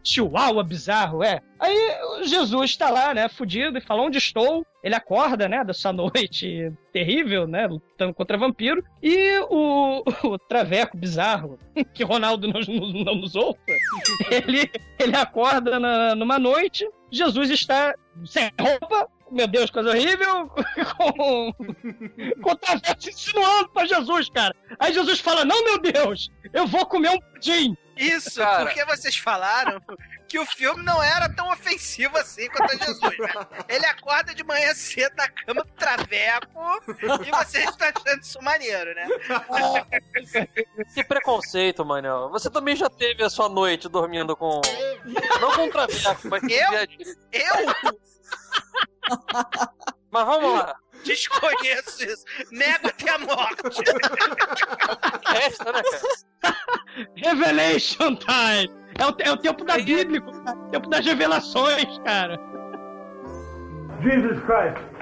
Chihuahua bizarro, é. Aí Jesus tá lá, né, fudido, e fala onde estou. Ele acorda, né, dessa noite terrível, né, lutando contra vampiro. E o, o Traveco bizarro, que Ronaldo não, não, nos ouça, ele, ele acorda na- numa noite, Jesus está sem roupa, meu Deus, coisa horrível, com, com o Traveco insinuando pra Jesus, cara. Aí Jesus fala, não, meu Deus, eu vou comer um pudim. Isso, Cara. porque vocês falaram que o filme não era tão ofensivo assim quanto a Jesus, né? Ele acorda de manhã cedo na cama do traveco e você está achando isso maneiro, né? Que preconceito, Manel. Você também já teve a sua noite dormindo com. Não com traveco, mas com Eu? Eu Mas vamos lá. desconheço isso. Nego até a morte. Esta, né, cara? Revelation time! É o, é o tempo da Bíblia, cara. O tempo das revelações, cara. Jesus Christ.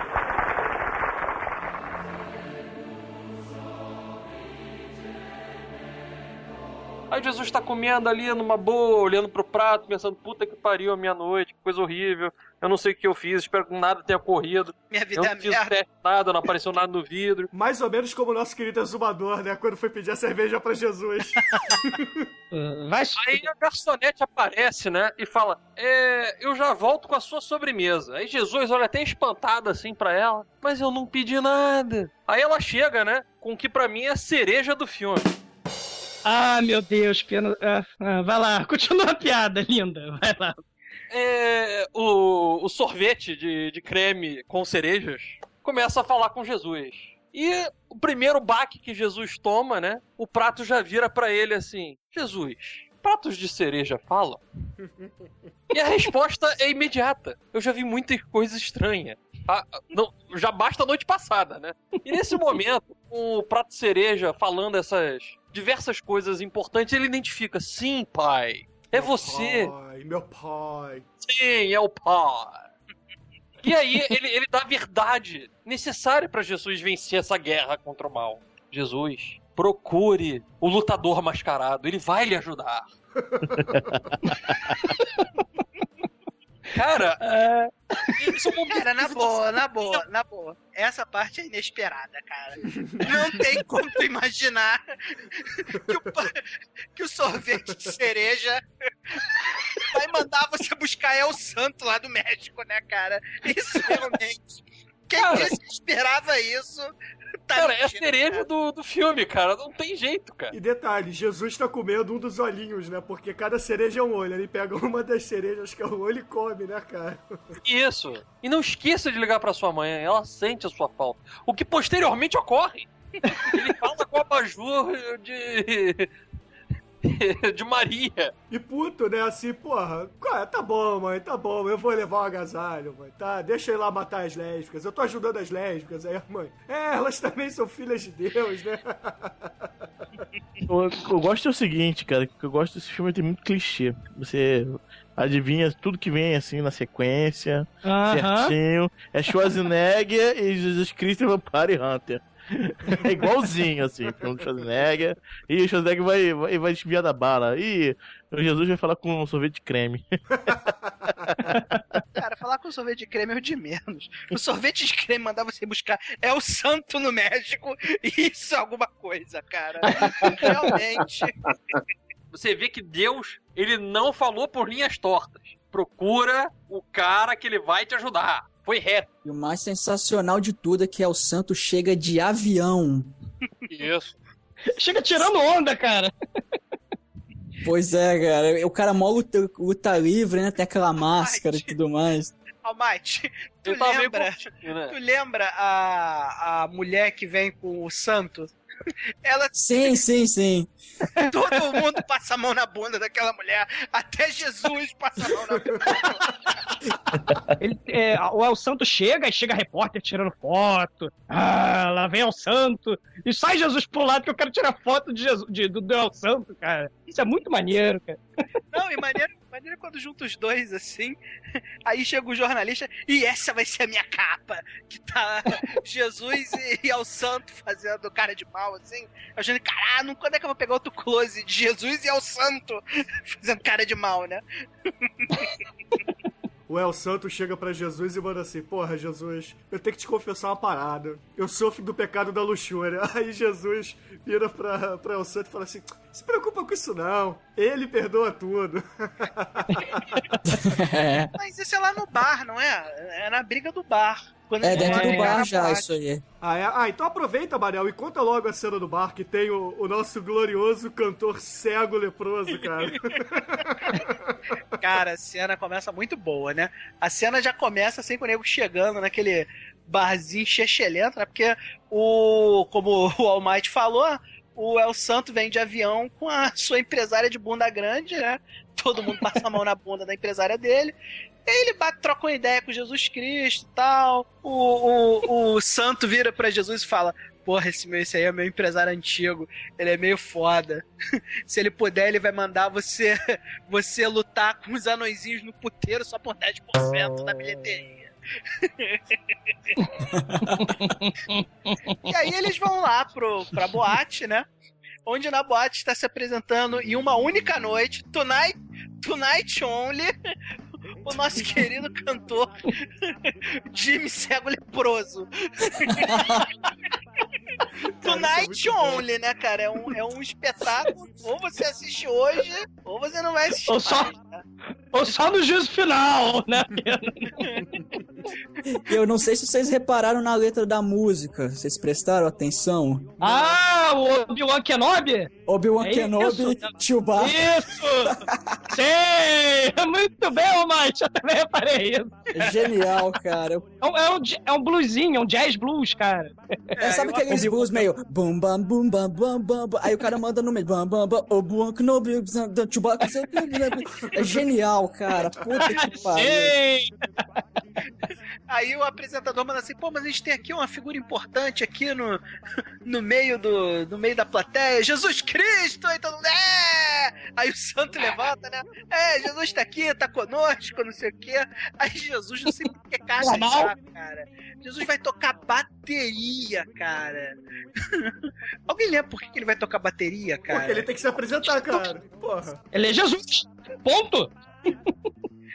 Aí Jesus tá comendo ali numa boa, olhando pro prato, pensando, puta que pariu a minha noite, que coisa horrível. Eu não sei o que eu fiz, espero que nada tenha corrido. Minha Eu vida não é fiz merda. nada, não apareceu nada no vidro. Mais ou menos como o nosso querido exumador, né? Quando foi pedir a cerveja pra Jesus. Vai Aí a garçonete aparece, né? E fala: É, eu já volto com a sua sobremesa. Aí Jesus olha até espantado assim pra ela, mas eu não pedi nada. Aí ela chega, né? Com o que pra mim é a cereja do filme. Ah, meu Deus, pena. ah, ah, vai lá, continua a piada, linda. Vai lá. É, o, o sorvete de, de creme com cerejas começa a falar com Jesus. E o primeiro baque que Jesus toma, né? O prato já vira pra ele assim: Jesus, pratos de cereja falam? E a resposta é imediata. Eu já vi muita coisa estranha. Ah, não, já basta a noite passada, né? E nesse momento, o prato de cereja falando essas diversas coisas importantes, ele identifica: sim, pai, é você. Pai, meu pai. Sim, é o pai. E aí ele, ele dá a verdade necessária pra Jesus vencer essa guerra contra o mal. Jesus, procure o lutador mascarado, ele vai lhe ajudar. Cara, isso é Cara, na boa, na boa, na boa. Essa parte é inesperada, cara. Não tem como tu imaginar que o, que o sorvete de cereja vai mandar você buscar El Santo lá do México, né, cara? Isso realmente. Quem Cara. disse que esperava isso? Tá Cara, é a mentindo, cereja cara. do, do filme, cara. Não tem jeito, cara. E detalhe, Jesus tá comendo um dos olhinhos, né? Porque cada cereja é um olho. Ele pega uma das cerejas que é o olho e come, né, cara? Isso. E não esqueça de ligar pra sua mãe, ela sente a sua falta. O que posteriormente ocorre. Ele fala com a abajur de. de Maria. E puto, né? Assim, porra, "Ah, tá bom, mãe, tá bom, eu vou levar o agasalho, mãe, tá? Deixa eu ir lá matar as lésbicas. Eu tô ajudando as lésbicas. Aí a mãe, é, elas também são filhas de Deus, né? Eu, eu gosto é o seguinte, cara, que eu gosto desse filme tem muito clichê. Você adivinha tudo que vem assim na sequência, Aham. certinho. É Schwarzenegger e Jesus Cristo e Vampire Hunter. É igualzinho, assim, o filme do Schwarzenegger. E o Schwarzenegger vai, vai, vai desviar da bala. E o Jesus vai falar com um sorvete de creme. Cara, falar com sorvete de creme é o de menos. O sorvete de creme mandar você buscar é o santo no México e isso é alguma coisa, cara. Realmente. Você vê que Deus, ele não falou por linhas tortas. Procura o cara que ele vai te ajudar. Foi reto. E o mais sensacional de tudo é que El Santo chega de avião. Isso. Chega tirando onda, cara. Pois é, cara. O cara mó luta, luta livre, né? Tem aquela máscara e tudo mais. Almighty, tu lembra, né? tu lembra a, a mulher que vem com o santo? Ela, Sim, sim, sim. todo mundo passa a mão na bunda daquela mulher, até Jesus passa a mão na bunda. Ele, é, o El Santo chega e chega repórter tirando foto. Ah, lá vem El Santo. E sai Jesus pro lado que eu quero tirar foto de Jesus, de- do, do El Santo, cara. Isso é muito maneiro, cara. Não, e maneiro, maneiro quando junta os dois assim. Aí chega o jornalista e essa vai ser a minha capa. Que tá Jesus e, e ao santo fazendo cara de mal, assim. Achando, caralho, quando é que eu vou pegar outro close de Jesus e ao santo fazendo cara de mal, né? O El Santo chega pra Jesus e manda assim: Porra, Jesus, eu tenho que te confessar uma parada. Eu sofro do pecado da luxúria. Aí Jesus vira pra, pra El Santo e fala assim: Se preocupa com isso não. Ele perdoa tudo. É. Mas isso é lá no bar, não é? É na briga do bar. Quando É, dentro do bar já, isso aí. Ah, é? ah, então aproveita, Manel, e conta logo a cena do bar que tem o, o nosso glorioso cantor cego leproso, cara. Cara, a cena começa muito boa, né? A cena já começa assim com o nego chegando naquele barzinho chechelento, né? Porque o. Como o All Might falou, o El Santo vem de avião com a sua empresária de bunda grande, né? Todo mundo passa a mão na bunda da empresária dele. Ele bate, troca uma ideia com Jesus Cristo e tal. O, o, o santo vira pra Jesus e fala: Porra, esse, meu, esse aí é meu empresário antigo. Ele é meio foda. Se ele puder, ele vai mandar você você lutar com os anõezinhos no puteiro só por 10% da bilheteria. e aí eles vão lá pro, pra boate, né? Onde na boate está se apresentando em uma única noite, Tonight, tonight Only, o nosso querido cantor Jimmy Cego Leproso. Tonight Only, né, cara? É um, é um espetáculo. Ou você assiste hoje, ou você não vai assistir. Ou só, mais, né? ou só no juízo final, né? Eu não sei se vocês repararam na letra da música. Vocês prestaram atenção? Ah, o Obi-Wan Kenobi? Obi-Wan É Kenobi. Chewbacca. Isso! Sim! Muito bem, Mate, eu também reparei isso. Genial, cara. É um, é um, é um bluesinho, é um jazz blues, cara. É, sabe aqueles blues meio bum bam bum bam bam bam bam. Aí o cara manda no meio bam bam bam Obi-Wan Kenobi, Chewbacca. É genial, cara. Puta que pariu. Sim! Aí o apresentador manda assim, pô, mas a gente tem aqui uma figura importante aqui no, no meio do no meio da plateia, Jesus Cristo, aí todo mundo, é! Aí o santo levanta, né? É, Jesus tá aqui, tá conosco, não sei o quê. Aí Jesus não sei por que caixa saco, cara. Jesus vai tocar bateria, cara. Alguém lembra por que que ele vai tocar bateria, cara? Porque ele tem que se apresentar, cara. Porra. Ele é Jesus. Ponto.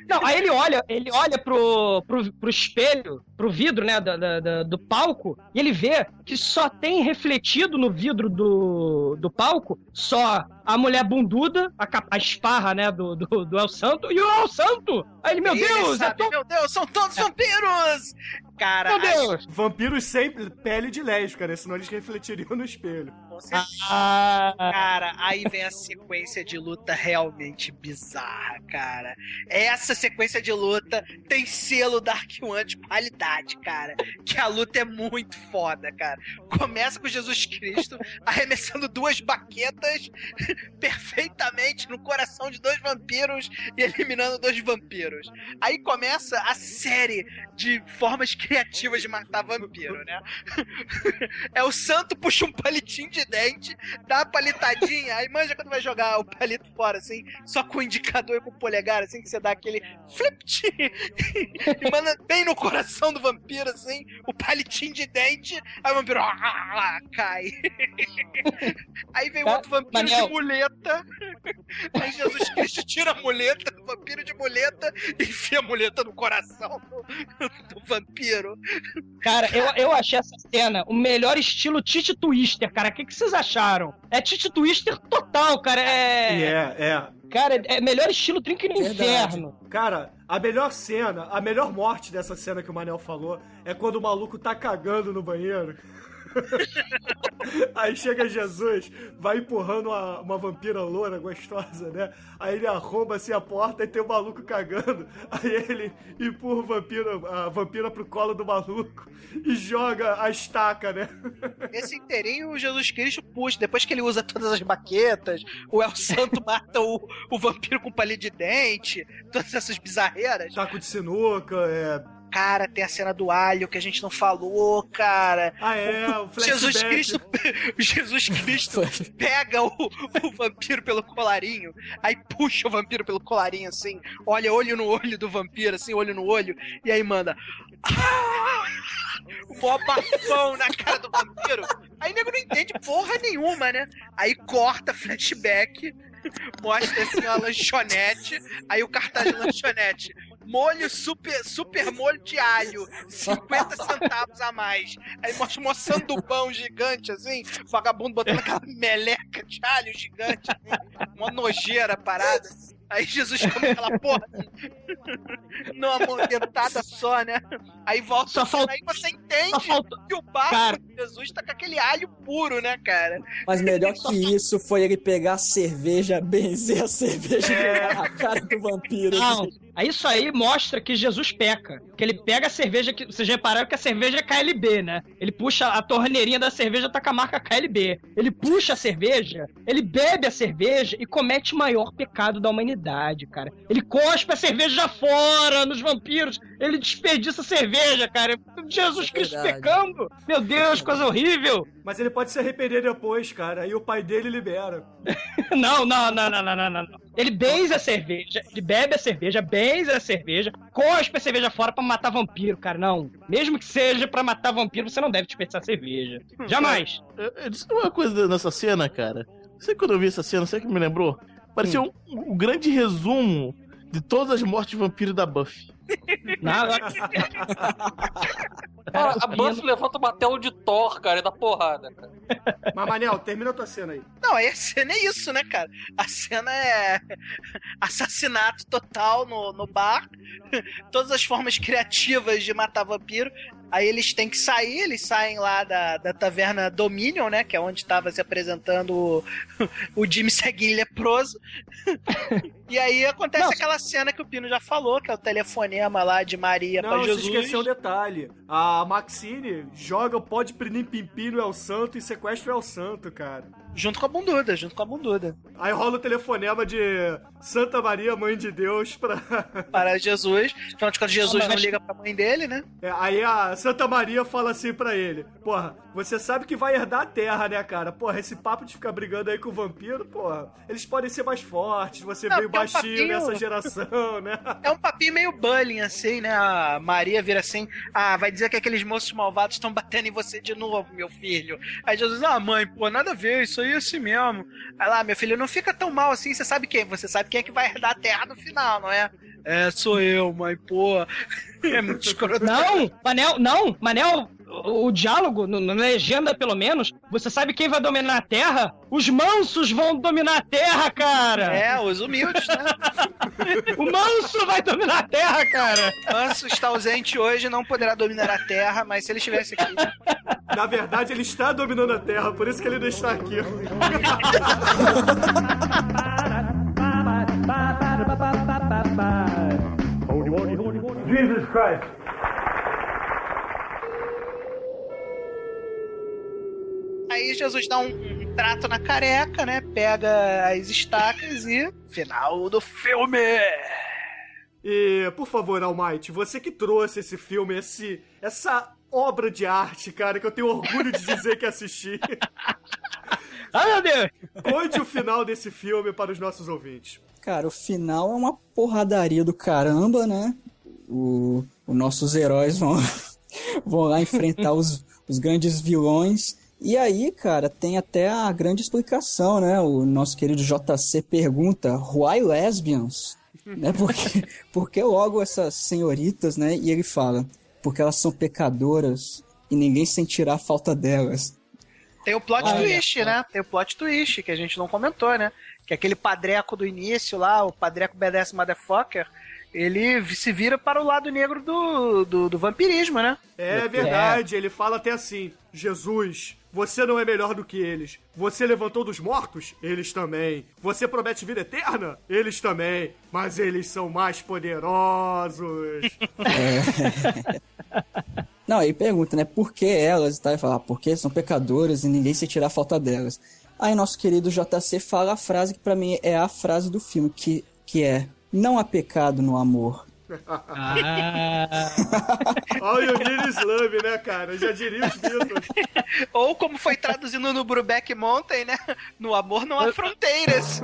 Não, aí ele olha, ele olha pro, pro, pro espelho, pro vidro, né, da, da- da- do palco, e ele vê que só tem refletido no vidro do, do palco só a mulher bunduda, a, capa- a esparra, né, do, do, do El Santo, e o El Santo! Aí ele, meu ele Deus, é sabe, tão... meu Deus, são todos vampiros! Cara, Meu Deus! Vampiros sempre pele de lésbica, né? Senão eles refletiriam no espelho. Com certeza. Ah, Cara, aí vem a sequência de luta realmente bizarra, cara. Essa sequência de luta tem selo Dark One de qualidade, cara. Que a luta é muito foda, cara. Começa com Jesus Cristo arremessando duas baquetas perfeitamente no coração de dois vampiros e eliminando dois vampiros. Aí começa a série de formas criativas de matar vampiro, né? É o santo puxa um palitinho de dente, dá uma palitadinha, aí manja quando vai jogar o palito fora, assim, só com o indicador e com o polegar, assim, que você dá aquele flip e manda bem no coração do vampiro, assim, o palitinho de dente, aí o vampiro ah, cai. Aí vem Tá, outro vampiro Manel. de muleta, aí Jesus Cristo tira a muleta, o vampiro de muleta, e enfia a muleta no coração do, do vampiro. Cara, eu, eu achei essa cena o melhor estilo Titi Twister, cara. O que, que vocês acharam? É Titi Twister total, cara. É. É, é. Cara, é melhor estilo Drink no Verdade. Inferno. Cara, a melhor cena, a melhor morte dessa cena que o Manel falou é quando o maluco tá cagando no banheiro. Aí chega Jesus, vai empurrando uma, uma vampira loura gostosa, né? Aí ele arromba assim a porta e tem o maluco cagando. Aí ele empurra o vampiro, a vampira pro colo do maluco e joga a estaca, né? Esse inteirinho o Jesus Cristo puxa. Depois que ele usa todas as baquetas, o El Santo mata o, o vampiro com palito de dente, todas essas bizarreiras. Taco de sinuca, é. Cara, tem a cena do alho que a gente não falou, cara. Ah, é, o flashback. Jesus Cristo, Jesus Cristo pega o, o vampiro pelo colarinho, aí puxa o vampiro pelo colarinho assim, olha olho no olho do vampiro, assim, olho no olho, e aí manda. O maior bafão na cara do vampiro. Aí o nego não entende porra nenhuma, né? Aí corta flashback, mostra assim uma lanchonete, aí o cartaz de lanchonete. Molho super, super molho de alho, 50 centavos a mais. Aí mostra um sandubão gigante, assim, vagabundo botando aquela meleca de alho gigante, assim, uma nojeira parada. Aí Jesus come aquela porra numa momentada só, né? Aí volta Só a falta- aí você entende só falta- que o barco Cara. de Jesus tá com aquele alho puro, né, cara? Mas melhor que isso foi ele pegar a cerveja, benzer a cerveja É. na cara do vampiro. Não, aí isso aí mostra que Jesus peca. Que ele pega a cerveja que. Vocês repararam que a cerveja é KLB, né? Ele puxa a torneirinha da cerveja, tá com a marca KLB. Ele puxa a cerveja, ele bebe a cerveja e comete o maior pecado da humanidade, cara. Ele cospe a cerveja fora nos vampiros. Ele desperdiça a cerveja, cara. Jesus É Cristo pecando. Meu Deus, coisa horrível. Mas ele pode se arrepender depois, cara. Aí o pai dele libera. Não, não, não, não, não, não, não. Ele benze a cerveja, ele bebe a cerveja, benze a cerveja, cospe a cerveja fora pra matar vampiro, cara. Não. Mesmo que seja pra matar vampiro, você não deve desperdiçar cerveja. Jamais. Eu, eu disse uma coisa nessa cena, cara. Você quando eu vi essa cena, sabe o que me lembrou? Parecia um, um grande resumo de todas as mortes de vampiro da Buffy. Nada. Cara, a Buffy levanta o martelo de Thor, cara, e dá porrada, cara. Mas, Manel, termina a tua cena aí. Não, aí a cena é isso, né, cara? A cena é assassinato total no, no bar, todas as formas criativas de matar vampiro. Aí eles têm que sair, eles saem lá da, da taverna Dominion, né? Que é onde estava se apresentando o, o Jimmy Seguin leproso. E aí acontece Não. aquela cena que o Pino já falou, que é o telefonema lá de Maria Não, você Jesus. esqueceu um detalhe. A Maxine joga o pó de Pinim Pimpim no El Santo e sequestra o El Santo, cara. Junto com a bunduda, junto com a bunduda. Aí rola o telefonema de Santa Maria, Mãe de Deus, pra. Para Jesus. Afinal de contas, Jesus Não, mas- não liga pra mãe dele, né? É, aí a Santa Maria fala assim pra ele: Porra, você sabe que vai herdar a terra, né, cara? Porra, esse papo de ficar brigando aí com o vampiro, porra, eles podem ser mais fortes, você Não, veio é um baixinho papinho- nessa geração, né? É um papinho meio bullying, assim, né? A Maria vira assim: Ah, vai dizer que aqueles moços malvados estão batendo em você de novo, meu filho. Aí Jesus, ah, mãe, pô, nada a ver, isso é assim mesmo. Aí lá, meu filho, não fica tão mal assim, você sabe quem? Você sabe quem é que vai herdar a terra no final, não é? É, sou eu, mãe, pô. É muito escroto. Não, Manel, não, Manel, o, o diálogo, no- na legenda pelo menos, você sabe quem vai dominar a Terra? Os mansos vão dominar a Terra, cara! É, os humildes, né? O manso vai dominar a Terra, cara! Manso está ausente hoje, não poderá dominar a terra, mas se ele estivesse aqui. Na verdade, ele está dominando a terra, por isso que ele não está aqui. Jesus Christ. Aí Jesus dá um, um trato na careca, né? Pega as estacas e. Final do filme! E, por favor, Almighty, você que trouxe esse filme, esse, essa obra de arte, cara, que eu tenho orgulho de dizer que assisti. Ai, meu Deus! Conte o final desse filme para os nossos ouvintes. Cara, o final é uma porradaria do caramba, né? O, os nossos heróis vão, vão lá enfrentar os, os grandes vilões. E aí, cara, tem até a grande explicação, né? O nosso querido JC pergunta: Why lesbians? né? Porque, porque logo essas senhoritas, né? E ele fala: Porque elas são pecadoras e ninguém sentirá a falta delas. Tem o plot Olha twist, né? Tem o plot twist, que a gente não comentou, né? Que aquele padreco do início lá, o padreco BDS Motherfucker, ele se vira para o lado negro do, do, do vampirismo, né? É verdade, ele fala até assim: Jesus, você não é melhor do que eles. Você levantou dos mortos? Eles também. Você promete vida eterna? Eles também. Mas eles são mais poderosos. Não, ele pergunta, né? Por que elas e tal? Fala, ah, porque são pecadoras e ninguém se tira a falta delas. Aí nosso querido JC fala a frase que pra mim é a frase do filme, que, que é Não há pecado no amor. Ah, Olha o Neil Slump, né, cara? Já diria os Beatles. Ou como foi traduzido no Brubeck Mountain, né? No amor não há fronteiras.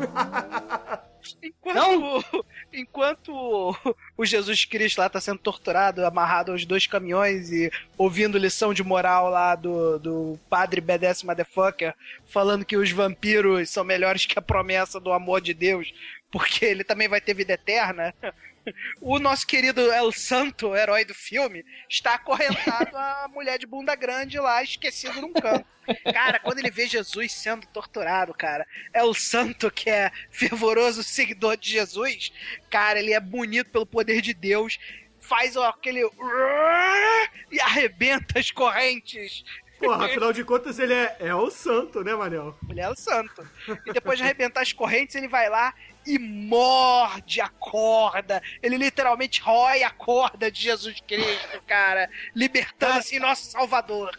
Enquanto, enquanto o- o Jesus Cristo lá tá sendo torturado, amarrado aos dois caminhões e ouvindo lição de moral lá do, do padre BDS Motherfucker, falando que os vampiros são melhores que a promessa do amor de Deus, porque ele também vai ter vida eterna. o nosso querido El Santo, herói do filme, está acorrentado à mulher de bunda grande lá, esquecido num canto. Cara, quando ele vê Jesus sendo torturado, cara, El Santo, que é fervoroso seguidor de Jesus, cara, ele é bonito pelo poder de Deus, faz ó, aquele. e arrebenta as correntes. Porra, afinal de contas ele é, é o santo, né, Manel? Ele é o santo. E depois de arrebentar as correntes, ele vai lá e morde a corda. Ele literalmente rói a corda de Jesus Cristo, cara. Libertando assim nosso Salvador.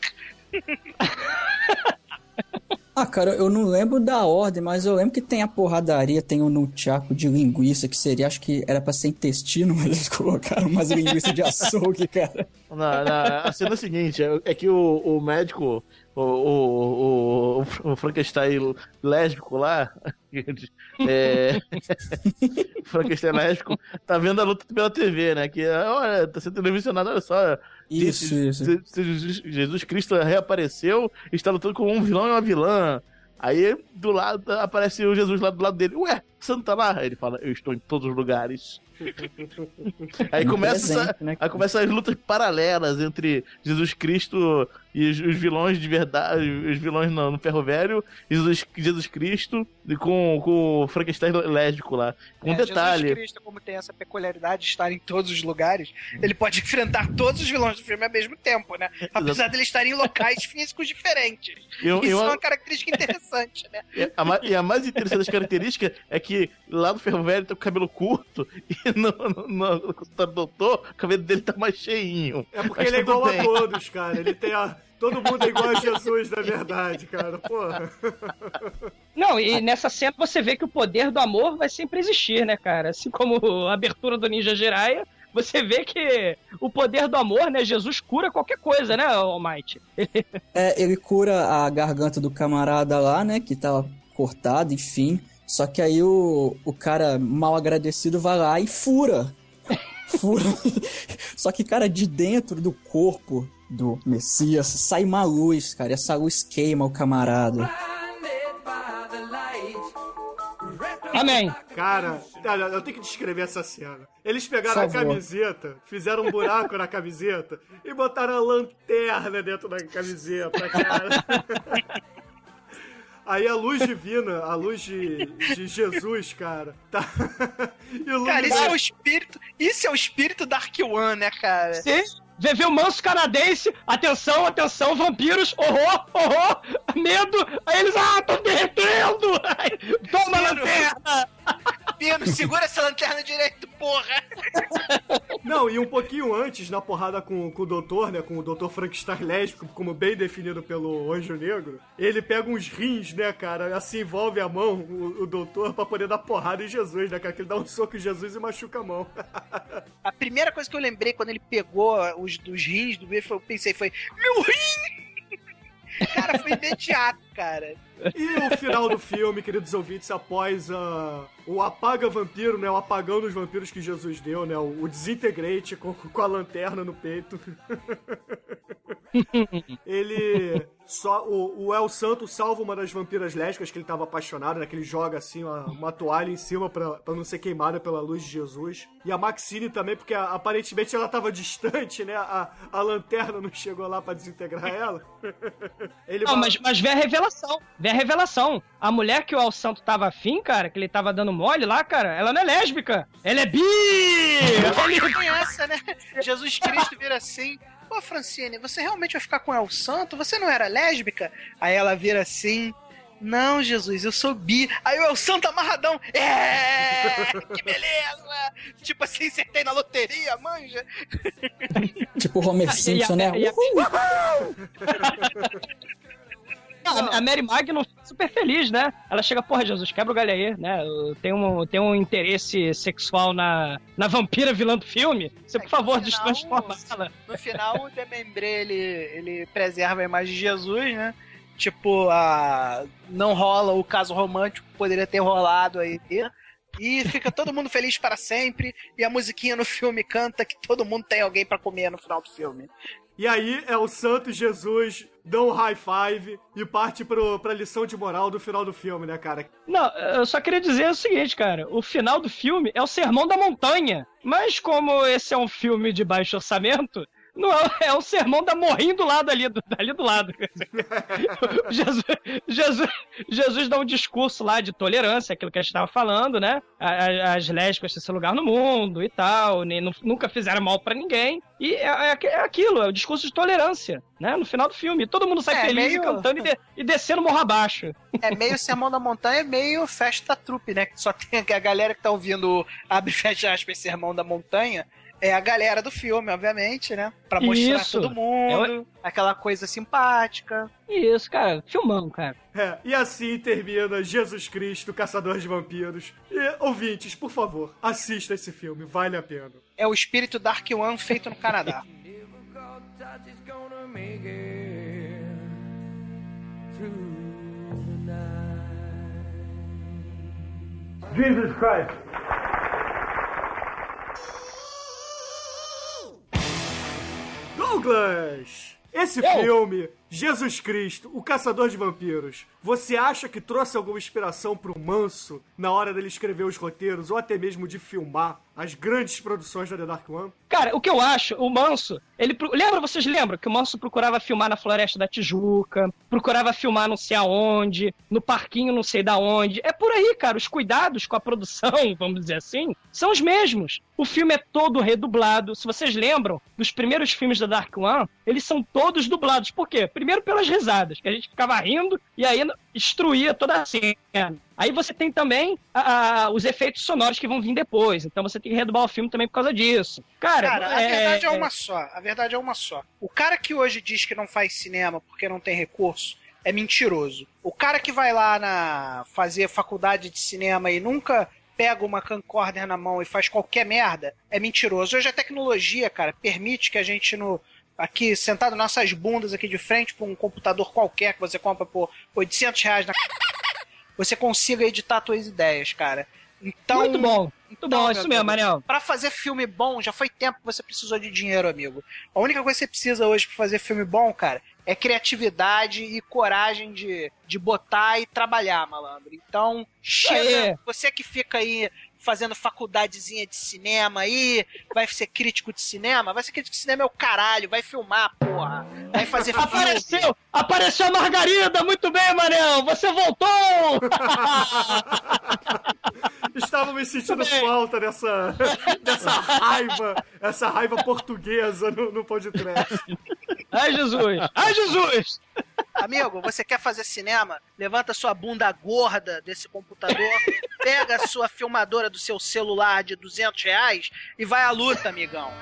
Ah, cara, eu não lembro da ordem, mas eu lembro que tem a porradaria, tem o nunchaku de linguiça, que seria, acho que era pra ser intestino, mas eles colocaram umas linguiças de açougue, cara. Não, não, a cena é a seguinte, é- é que o, o médico, o, o, o, o Frankenstein lésbico lá, é, o Frankenstein lésbico, tá vendo a luta pela TV, né? Que, olha, tá sendo televisionado, olha só. Isso, se- isso. Jesus- Jesus Cristo reapareceu, está lutando com um vilão e uma vilã. Aí, do lado, aparece o Jesus lá do lado dele. Ué, Santo tá lá? Aí ele fala, eu estou em todos os lugares. Aí começa, né, aí começa as lutas paralelas entre Jesus Cristo e os, os vilões de verdade, os vilões no, no ferro velho, e Jesus, Jesus Cristo e com, com o Frankenstein lésbico lá. Com um É, detalhe. Jesus Cristo, como tem essa peculiaridade de estar em todos os lugares, ele pode enfrentar todos os vilões do filme ao mesmo tempo, né? Apesar de eles estarem em locais físicos diferentes. Eu- Isso eu- é uma característica interessante, né? E a, e a mais interessante das características é que lá no ferro velho tá o cabelo curto e no, no, no, no consultório do doutor, o cabelo dele tá mais cheinho. É porque Mas ele é igual bem. a todos, cara. Ele tem a. Todo mundo é igual a Jesus, na verdade, cara. Porra. Não, e nessa cena você vê que o poder do amor vai sempre existir, né, cara? Assim como a abertura do Ninja Jiraiya, você vê que o poder do amor, né? Jesus cura qualquer coisa, né, Almighty? É, ele cura a garganta do camarada lá, né, que tava cortado, enfim. Só que aí o, o cara mal agradecido vai lá e fura. Fura. Só que, cara, de dentro do corpo do Messias sai uma luz, cara. E essa luz queima o camarada. Amém. Cara, olha, eu tenho que descrever essa cena. Eles pegaram a camiseta, fizeram um buraco na camiseta e botaram a lanterna dentro da camiseta, cara. Aí a luz divina, a luz de, de Jesus, cara, tá. Cara, isso é o espírito. Isso é o espírito Dark One, né, cara? Sim. Vê o manso canadense, atenção, atenção, vampiros, horror, horror, medo. Aí eles, ah, tô derretendo! Toma a lanterna! Pino, segura essa lanterna direito, porra! Não, e um pouquinho antes, na porrada com, com o doutor, né? Com o doutor Frankenstein lésbico, como bem definido pelo Anjo Negro, ele pega uns rins, né, cara? Assim, envolve a mão, o, o doutor, pra poder dar porrada em Jesus, né, cara? Que ele dá um soco em Jesus e machuca a mão. A primeira coisa que eu lembrei quando ele pegou os dos rins do bicho, eu pensei foi: Meu rim! Cara, foi imediato, cara. E o final do filme, queridos ouvintes, após a, o apaga vampiro, né? O apagão dos vampiros que Jesus deu, né? O, o desintegrate com, com a lanterna no peito. ele só o, o El Santo salva uma das vampiras lésbicas que ele tava apaixonado, né? Que ele joga assim uma, uma toalha em cima pra, pra não ser queimada pela luz de Jesus. E a Maxine também, porque a- aparentemente ela tava distante, né? A, a lanterna não chegou lá pra desintegrar ela. ele Não, vai- mas, mas vê a revelação. Vê a revelação. A mulher que o Al Santo tava afim, cara, que ele tava dando mole lá, cara, ela não é lésbica. Ela é bi! Ele tem essa, né? Jesus Cristo vira assim. Pô, Francine, você realmente vai ficar com El Santo? Você não era lésbica? Aí ela vira assim. Não, Jesus, eu sou bi. Aí o El Santo amarradão. É! Que beleza! Tipo assim, acertei na loteria, manja. Tipo o Homer Simpson, né? a- Mary Magno fica super feliz, né? Ela chega, porra, Jesus, quebra o galho aí, né? Tenho um, tenho um interesse sexual na, na vampira vilã do filme. Você, por favor, destransforma ela. No final, o Demembre, ele, ele preserva a imagem de Jesus, né? Tipo, a... não rola o caso romântico que poderia ter rolado aí. E fica todo mundo feliz para sempre. E a musiquinha no filme canta que todo mundo tem alguém pra comer no final do filme. E aí é o Santo Jesus dão um high five e parte pro, pra lição de moral do final do filme, né, cara? Não, eu só queria dizer o seguinte, cara. O final do filme é o Sermão da Montanha. Mas como esse é um filme de baixo orçamento, não é, o sermão da morrinho do lado ali, do, ali do lado. Jesus, Jesus, Jesus dá um discurso lá de tolerância, aquilo que a gente estava falando, né? A- As lésbicas têm seu lugar no mundo e tal, nem, nu- nunca fizeram mal pra ninguém. E é, é- é aquilo, é o discurso de tolerância, né? No final do filme. Todo mundo sai É, feliz meio- e cantando e, de- e descendo morro abaixo. É meio Sermão da Montanha, meio festa da trupe, né? Que só tem a galera que tá ouvindo abre fecha aspas Sermão da Montanha. É a galera do filme, obviamente, né? Pra mostrar Isso. todo mundo, aquela coisa simpática. Isso, cara, filmão, cara. É, e assim termina Jesus Cristo, Caçador de Vampiros. E, ouvintes, por favor, assista esse filme, vale a pena. É o espírito Dark One feito no Canadá. Jesus Christ. Douglas! Esse filme, Jesus Cristo, o Caçador de Vampiros, você acha que trouxe alguma inspiração pro Manso na hora dele escrever os roteiros ou até mesmo de filmar as grandes produções da The Dark One? Cara, o que eu acho, o Manso, ele. Lembra, vocês lembram que o Manso procurava filmar na Floresta da Tijuca, procurava filmar não sei aonde, no parquinho não sei da onde. É por aí, cara. Os cuidados com a produção, vamos dizer assim, são os mesmos. O filme é todo redublado. Se vocês lembram, dos primeiros filmes da Dark One, eles são todos dublados. Por quê? Primeiro pelas risadas, que a gente ficava rindo e aí destruía toda a cena. Aí você tem também a- a- os efeitos sonoros que vão vir depois. Então você tem que redublar o filme também por causa disso. Cara, Cara, a verdade é uma só. A verdade é uma só. O cara que hoje diz que não faz cinema porque não tem recurso é mentiroso. O cara que vai lá na fazer faculdade de cinema e nunca pega uma camcorder na mão e faz qualquer merda é mentiroso. Hoje a tecnologia, cara, permite que a gente no aqui sentado nossas bundas aqui de frente para um computador qualquer que você compra por 800 reais na você consiga editar suas ideias, cara. Então, Muito bom. Muito bom, meu isso mesmo, Mariel. Pra fazer filme bom, já foi tempo que você precisou de dinheiro, amigo. A única coisa que você precisa hoje pra fazer filme bom, cara, é criatividade e coragem de, de botar e trabalhar, malandro. Então, chega, Aí. você que fica aí fazendo faculdadezinha de cinema aí, vai ser crítico de cinema, vai ser crítico de cinema é o caralho, vai filmar, porra. Vai fazer filme. Apareceu! Apareceu a Margarida! Muito bem, Manel! Você voltou! Estava me sentindo falta dessa, dessa raiva, essa raiva portuguesa no, no podcast. Ai, Jesus! Ai, Jesus! Amigo, você quer fazer cinema? Levanta sua bunda gorda desse computador, pega a sua filmadora do seu celular de 200 reais e vai à luta, amigão.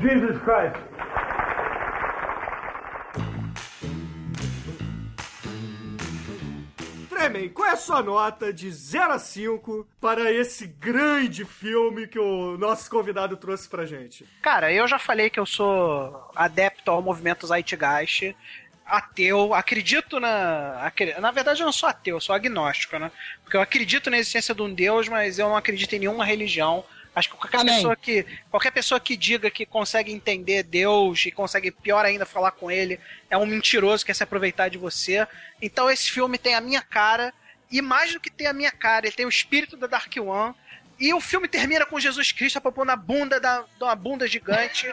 Jesus Christ. Tremen, qual é a sua nota de 0 a 5 para esse grande filme que o nosso convidado trouxe pra gente? Cara, eu já falei que eu sou adepto ao movimento Zeitgeist, ateu, acredito na. Na verdade, eu não sou ateu, eu sou agnóstico, né? Porque eu acredito na existência de um Deus, mas eu não acredito em nenhuma religião. Acho que qualquer Amém. pessoa que qualquer pessoa que diga que consegue entender Deus e consegue pior ainda falar com ele é um mentiroso que quer se aproveitar de você. Então esse filme tem a minha cara e mais do que ter a minha cara, ele tem o espírito da Dark One. E o filme termina com Jesus Cristo apontando a bunda da, de uma bunda gigante.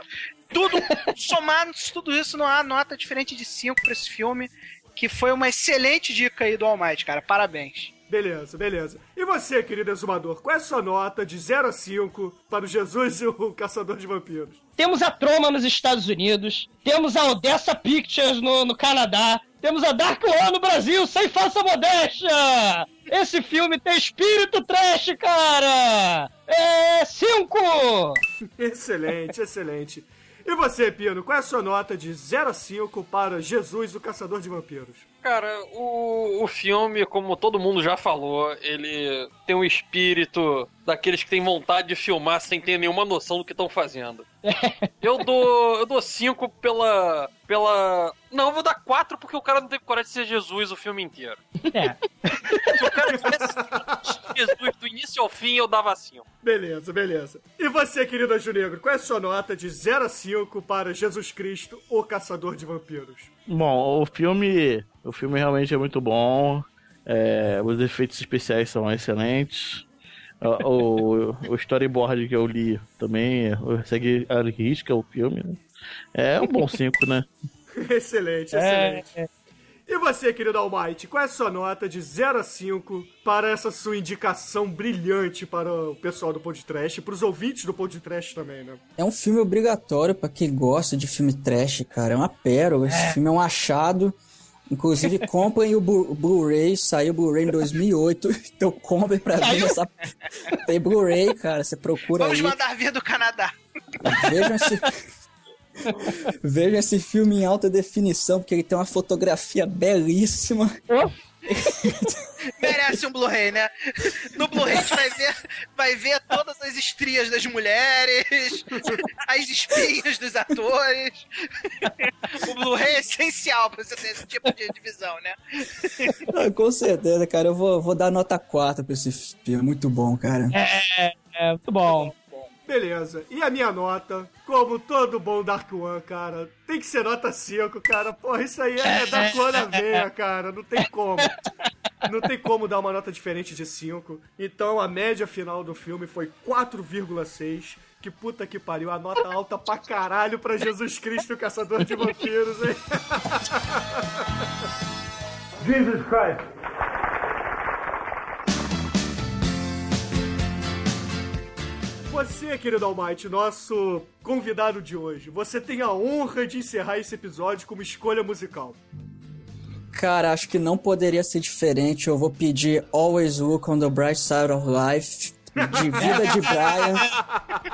Tudo somado, tudo isso não há nota diferente de 5 pra esse filme, que foi uma excelente dica aí do Almighty, cara. Parabéns. Beleza, beleza. E você, querido exumador, qual é a sua nota de 0 a 5 para o Jesus e o Caçador de Vampiros? Temos a Troma nos Estados Unidos, temos a Odessa Pictures no, no Canadá, temos a Dark One no Brasil, sem falsa modéstia! Esse filme tem espírito trash, cara! É cinco! excelente, excelente. E você, Pino, qual é a sua nota de 0 a 5 para Jesus, o Caçador de Vampiros? Cara, o, o filme, como todo mundo já falou, ele tem um espírito daqueles que têm vontade de filmar sem ter nenhuma noção do que estão fazendo. Eu dou eu dou cinco pela pela não, eu vou dar quatro porque o cara não teve coragem de ser Jesus o filme inteiro. É. Se o cara tivesse Jesus do início ao fim, eu dava assim. Beleza, beleza. E você, querido Anjo Negro, qual é a sua nota de 0 a 5 para Jesus Cristo, o Caçador de Vampiros? Bom, o filme. O filme realmente é muito bom. É, os efeitos especiais são excelentes. O, o, o storyboard que eu li também segue a risca o filme. Né? É um bom 5, né? excelente, excelente. É, é. E você, querido Almighty, qual é a sua nota de 0 a 5 para essa sua indicação brilhante para o pessoal do podcast e para os ouvintes do podcast também, né? É um filme obrigatório para quem gosta de filme trash, cara. É uma pérola. Esse é. filme é um achado. Inclusive, comprem o Blu-ray, saiu o Blu-ray em 2008, então comprem pra ver essa... Tem Blu-ray, cara, você procura Vamos aí. mandar vir do Canadá. Vejam esse... Vejam esse filme em alta definição, porque ele tem uma fotografia belíssima. Merece um Blu-ray, né? No Blu-ray a gente vai ver, vai ver todas as estrias das mulheres, as espinhas dos atores. O Blu-ray é essencial pra você ter esse tipo de divisão, né? Ah, com certeza, cara. Eu vou, vou dar nota 4 pra esse filme. Muito bom, cara. É, é muito bom. Beleza. E a minha nota, como todo bom Dark One, cara, tem que ser nota 5, cara. Porra, isso aí é Dark One na veia, cara. Não tem como. Não tem como dar uma nota diferente de 5. Então a média final do filme foi 4,6. Que puta que pariu, a nota alta pra caralho pra Jesus Cristo, caçador de vampiros, hein? Jesus Christ. Você, querido Almighty, nosso convidado de hoje, você tem a honra de encerrar esse episódio com uma escolha musical. Cara, acho que não poderia ser diferente. Eu vou pedir Always Look on the Bright Side of Life, de Vida de Brian,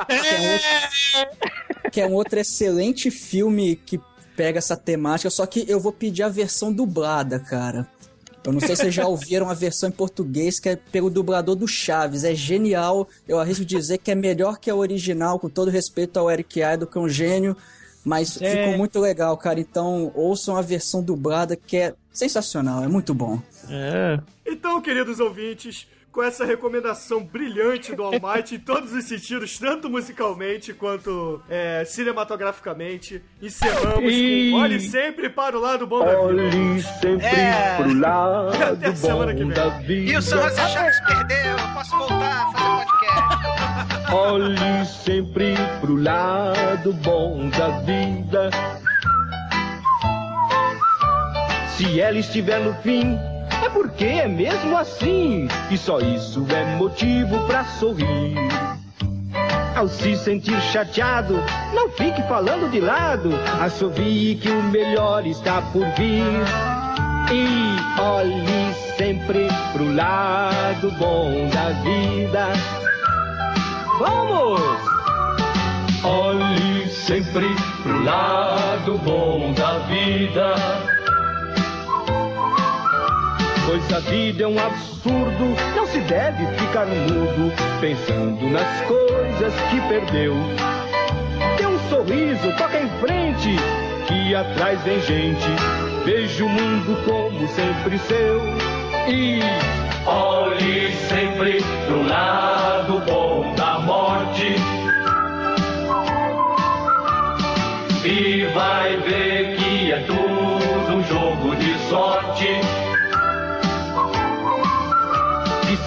que é, um outro, que é um outro excelente filme que pega essa temática, só que eu vou pedir a versão dublada, cara. Eu não sei se vocês já ouviram a versão em português que é pelo dublador do Chaves. É genial. Eu arrisco dizer que é melhor que a original, com todo respeito ao Eric Idle, que é um gênio. Mas é. ficou muito legal, cara. Então ouçam a versão dublada que é sensacional, é muito bom. É. Então, queridos ouvintes, com essa recomendação brilhante do Almighty em todos os sentidos, tanto musicalmente quanto é, cinematograficamente. Encerramos e... com Olhe sempre para o lado bom da vida. Olhe sempre é... pro lado Até semana que vem. da vida. E o São José Chaves perdeu, eu posso voltar a fazer podcast. Olhe sempre pro lado bom da vida. Se ela estiver no fim é porque é mesmo assim, e só isso é motivo pra sorrir. Ao se sentir chateado, não fique falando de lado, assovie que o melhor está por vir. E olhe sempre pro lado bom da vida. Vamos! Olhe sempre pro lado bom da vida pois a vida é um absurdo. Não se deve ficar mudo pensando nas coisas que perdeu. Dê um sorriso, toca em frente, que atrás vem gente. Veja o mundo como sempre seu. E olhe sempre pro lado bom da morte. E vai ver que é tudo um jogo de sorte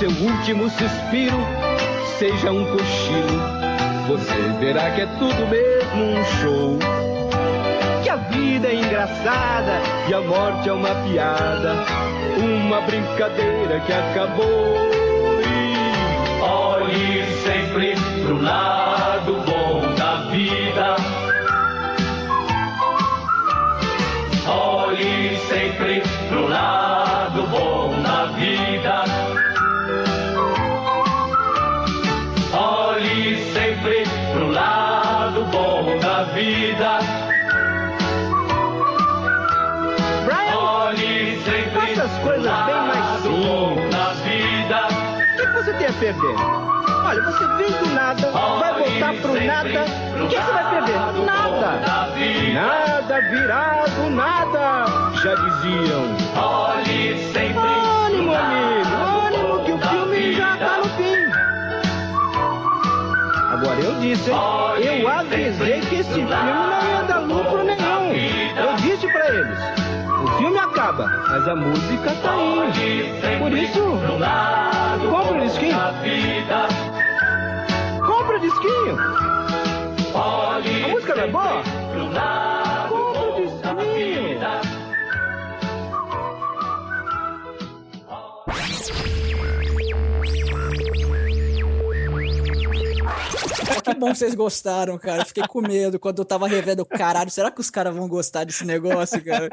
seu último suspiro seja um cochilo, você verá que é tudo mesmo um show. Que a vida é engraçada e a morte é uma piada, uma brincadeira que acabou. E olhe sempre pro lado bom da vida. Olhe sempre pro lado bom da vida. Vida. Brian, Olhe sempre essas coisas bem mais simples. da vida. O que você tem a perder? Olha, você vem do nada, vai voltar pro nada. O que você vai perder? Nada. Nada virá do nada. Já diziam. Olhe sempre. Ânimo, amigo. Disse, hein? Eu avisei que esse filme não ia dar lucro nenhum. Eu disse pra eles. O filme acaba, mas a música tá indo. Por isso, compra o disquinho. Compra o disquinho. A música não é boa? Que bom que vocês gostaram, cara. Eu Fiquei com medo quando eu tava revendo. Caralho, será que os caras vão gostar desse negócio, cara?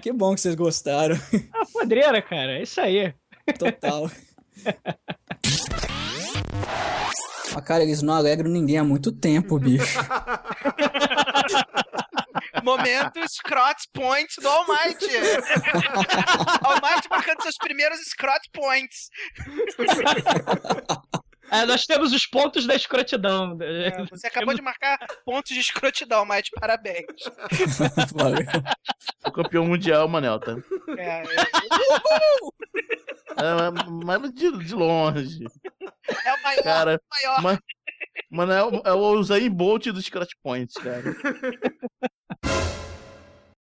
Que bom que vocês gostaram. A podreira, cara. É isso aí. Total. Mas, cara, eles não alegram ninguém há muito tempo, bicho. Momento Scrot Points do Almighty. Almighty marcando seus primeiros Scrot Points. É, nós temos os pontos da escrotidão. É, você acabou de marcar pontos de escrotidão, Almighty. Parabéns. O campeão mundial, Manel, tá? É, é. É, mas de, de longe. É o maior. Cara, maior. ma- Mano, é o, é o Usain Bolt dos Scratch Points, cara.